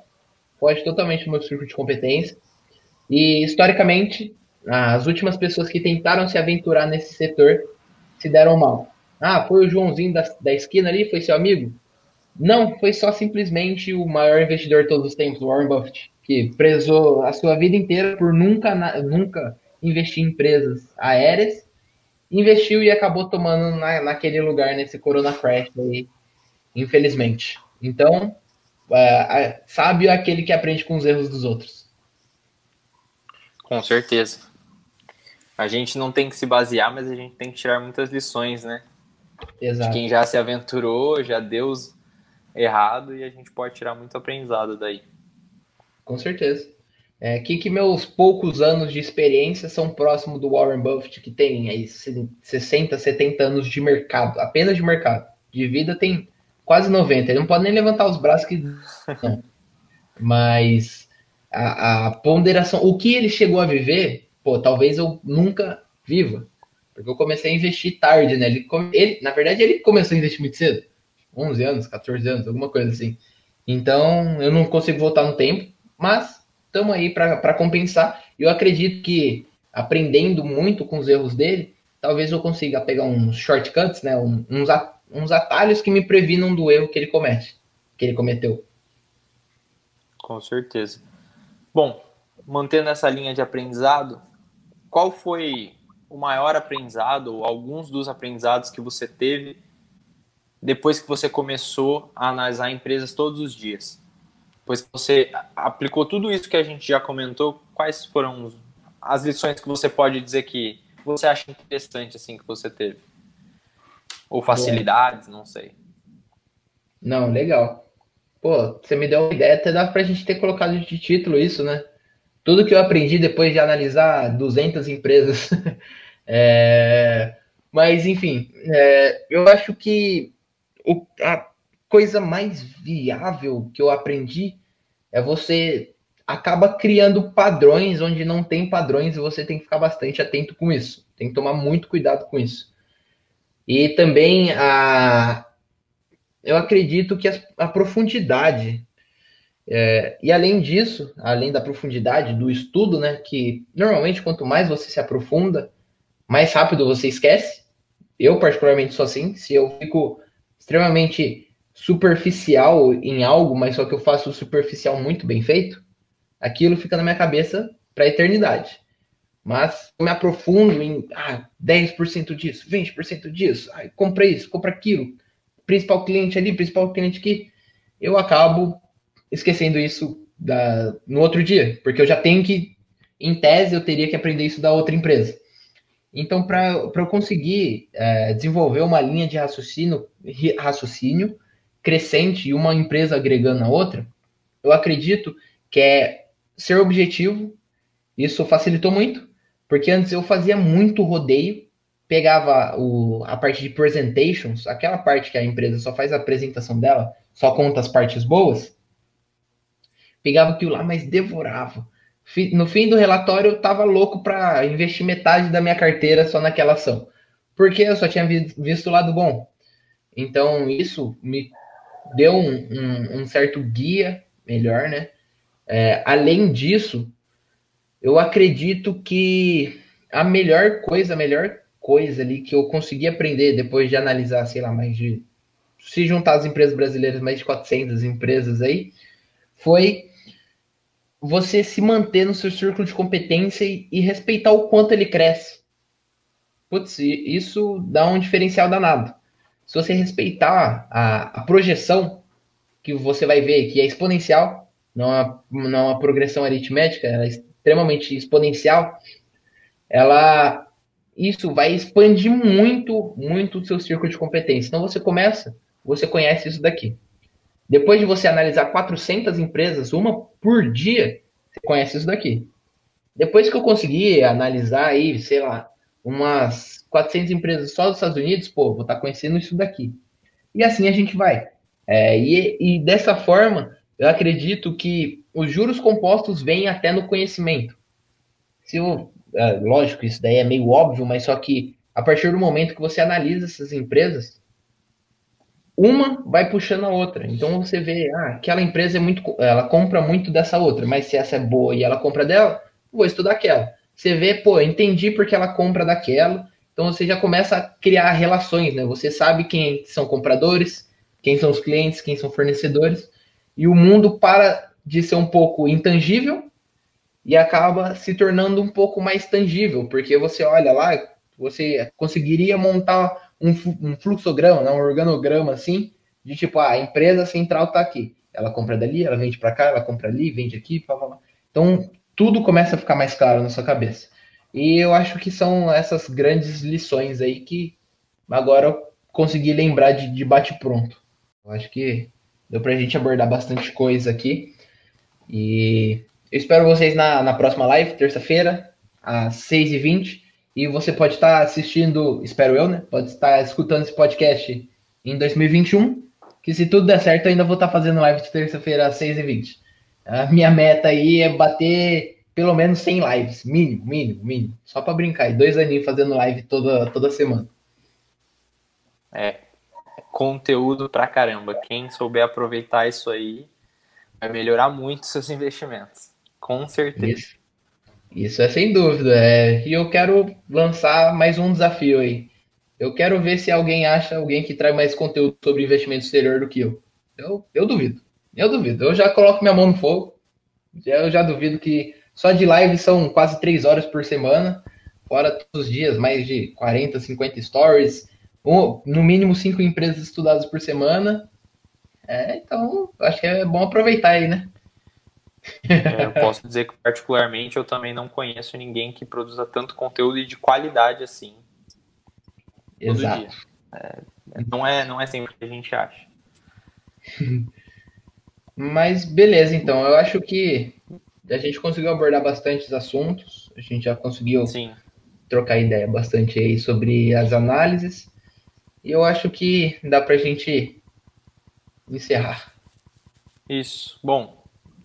B: foge totalmente do meu círculo de competência. E historicamente, as últimas pessoas que tentaram se aventurar nesse setor se deram mal. Ah, foi o Joãozinho da, da esquina ali, foi seu amigo? Não, foi só simplesmente o maior investidor de todos os tempos, Warren Buffett, que prezou a sua vida inteira por nunca, nunca investir em empresas aéreas, investiu e acabou tomando na, naquele lugar, nesse Corona Crash aí, infelizmente. Então, é, sábio é aquele que aprende com os erros dos outros.
A: Com certeza. A gente não tem que se basear, mas a gente tem que tirar muitas lições, né? Exato. De quem já se aventurou, já deu errado e a gente pode tirar muito aprendizado daí.
B: Com certeza. É, que, que meus poucos anos de experiência são próximo do Warren Buffett, que tem aí 60, 70 anos de mercado, apenas de mercado. De vida tem quase 90. Ele não pode nem levantar os braços que. Não. Mas a, a, ponderação, o que ele chegou a viver, pô, talvez eu nunca viva. Porque eu comecei a investir tarde, né? Ele, ele, na verdade, ele começou a investir muito cedo. 11 anos, 14 anos, alguma coisa assim. Então, eu não consigo voltar no tempo, mas estamos aí para compensar. Eu acredito que aprendendo muito com os erros dele, talvez eu consiga pegar uns shortcuts, né, uns, uns atalhos que me previnam do erro que ele comete, que ele cometeu.
A: Com certeza. Bom, mantendo essa linha de aprendizado, qual foi o maior aprendizado ou alguns dos aprendizados que você teve depois que você começou a analisar empresas todos os dias? Que você aplicou tudo isso que a gente já comentou, quais foram as lições que você pode dizer que você acha interessante assim que você teve? Ou facilidades, não sei.
B: Não, legal. Pô, você me deu uma ideia, até dá pra gente ter colocado de título isso, né? Tudo que eu aprendi depois de analisar 200 empresas. é... Mas, enfim, é... eu acho que o, a coisa mais viável que eu aprendi é você acaba criando padrões onde não tem padrões e você tem que ficar bastante atento com isso. Tem que tomar muito cuidado com isso. E também a eu acredito que a, a profundidade é, e além disso, além da profundidade do estudo, né, que normalmente quanto mais você se aprofunda, mais rápido você esquece. Eu particularmente sou assim. Se eu fico extremamente superficial em algo, mas só que eu faço o superficial muito bem feito, aquilo fica na minha cabeça para a eternidade. Mas eu me aprofundo em ah, 10% disso, 20% disso, ah, compra isso, compra aquilo, principal cliente ali, principal cliente aqui, eu acabo esquecendo isso da, no outro dia, porque eu já tenho que, em tese, eu teria que aprender isso da outra empresa. Então, para eu conseguir é, desenvolver uma linha de raciocínio, raciocínio crescente e uma empresa agregando a outra, eu acredito que é ser objetivo. Isso facilitou muito, porque antes eu fazia muito rodeio, pegava o, a parte de presentations, aquela parte que a empresa só faz a apresentação dela, só conta as partes boas, pegava aquilo lá, mas devorava. No fim do relatório, eu tava louco para investir metade da minha carteira só naquela ação, porque eu só tinha visto o lado bom. Então, isso me deu um, um, um certo guia melhor, né? É, além disso, eu acredito que a melhor coisa, a melhor coisa ali que eu consegui aprender depois de analisar, sei lá, mais de. Se juntar as empresas brasileiras, mais de 400 empresas aí, foi você se manter no seu círculo de competência e, e respeitar o quanto ele cresce. Putz, isso dá um diferencial danado. Se você respeitar a, a projeção, que você vai ver que é exponencial, não é, não é uma progressão aritmética, ela é extremamente exponencial, ela isso vai expandir muito, muito o seu círculo de competência. Então você começa, você conhece isso daqui. Depois de você analisar 400 empresas, uma por dia, você conhece isso daqui. Depois que eu conseguir analisar aí, sei lá, umas 400 empresas só dos Estados Unidos, pô, vou estar tá conhecendo isso daqui. E assim a gente vai. É, e, e dessa forma, eu acredito que os juros compostos vêm até no conhecimento. Se eu, é, lógico, isso daí é meio óbvio, mas só que a partir do momento que você analisa essas empresas, uma vai puxando a outra. Então você vê, ah, aquela empresa é muito, ela compra muito dessa outra, mas se essa é boa e ela compra dela, vou estudar aquela. Você vê, pô, entendi porque ela compra daquela. Então você já começa a criar relações, né? Você sabe quem são compradores, quem são os clientes, quem são fornecedores, e o mundo para de ser um pouco intangível e acaba se tornando um pouco mais tangível, porque você olha lá, você conseguiria montar um, um fluxograma, né, um organograma assim, de tipo, ah, a empresa central está aqui. Ela compra dali, ela vende para cá, ela compra ali, vende aqui, blá, blá, blá. Então, tudo começa a ficar mais claro na sua cabeça. E eu acho que são essas grandes lições aí que agora eu consegui lembrar de, de bate-pronto. Eu acho que deu para a gente abordar bastante coisa aqui. E eu espero vocês na, na próxima live, terça-feira, às 6h20. E você pode estar assistindo, espero eu, né? Pode estar escutando esse podcast em 2021. Que se tudo der certo, eu ainda vou estar fazendo live de terça-feira às 6h20. A minha meta aí é bater pelo menos 100 lives. Mínimo, mínimo, mínimo. Só para brincar. E dois aninhos fazendo live toda, toda semana.
A: É. Conteúdo pra caramba. Quem souber aproveitar isso aí vai melhorar muito seus investimentos. Com certeza.
B: Isso. Isso é sem dúvida. É... E eu quero lançar mais um desafio aí. Eu quero ver se alguém acha alguém que traz mais conteúdo sobre investimento exterior do que eu. Eu, eu duvido. Eu duvido. Eu já coloco minha mão no fogo. Eu já duvido que só de live são quase três horas por semana. Fora todos os dias, mais de 40, 50 stories. Um, no mínimo cinco empresas estudadas por semana. É, então, acho que é bom aproveitar aí, né?
A: É, eu posso dizer que, particularmente, eu também não conheço ninguém que produza tanto conteúdo e de qualidade assim.
B: Exato.
A: É, não, é, não é sempre que a gente acha.
B: Mas beleza, então. Eu acho que a gente conseguiu abordar bastantes assuntos. A gente já conseguiu
A: Sim.
B: trocar ideia bastante aí sobre as análises. E eu acho que dá para a gente encerrar.
A: Isso. Bom,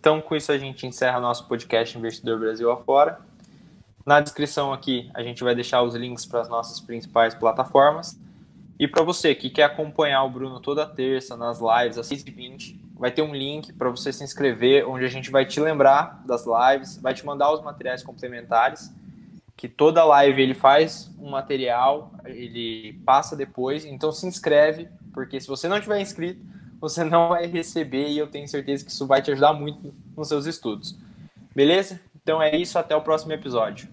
A: então, com isso, a gente encerra nosso podcast Investidor Brasil afora. Na descrição aqui, a gente vai deixar os links para as nossas principais plataformas. E para você que quer acompanhar o Bruno toda terça nas lives às 6h20, vai ter um link para você se inscrever, onde a gente vai te lembrar das lives, vai te mandar os materiais complementares, que toda live ele faz um material, ele passa depois, então se inscreve, porque se você não tiver inscrito, você não vai receber e eu tenho certeza que isso vai te ajudar muito nos seus estudos. Beleza? Então é isso, até o próximo episódio.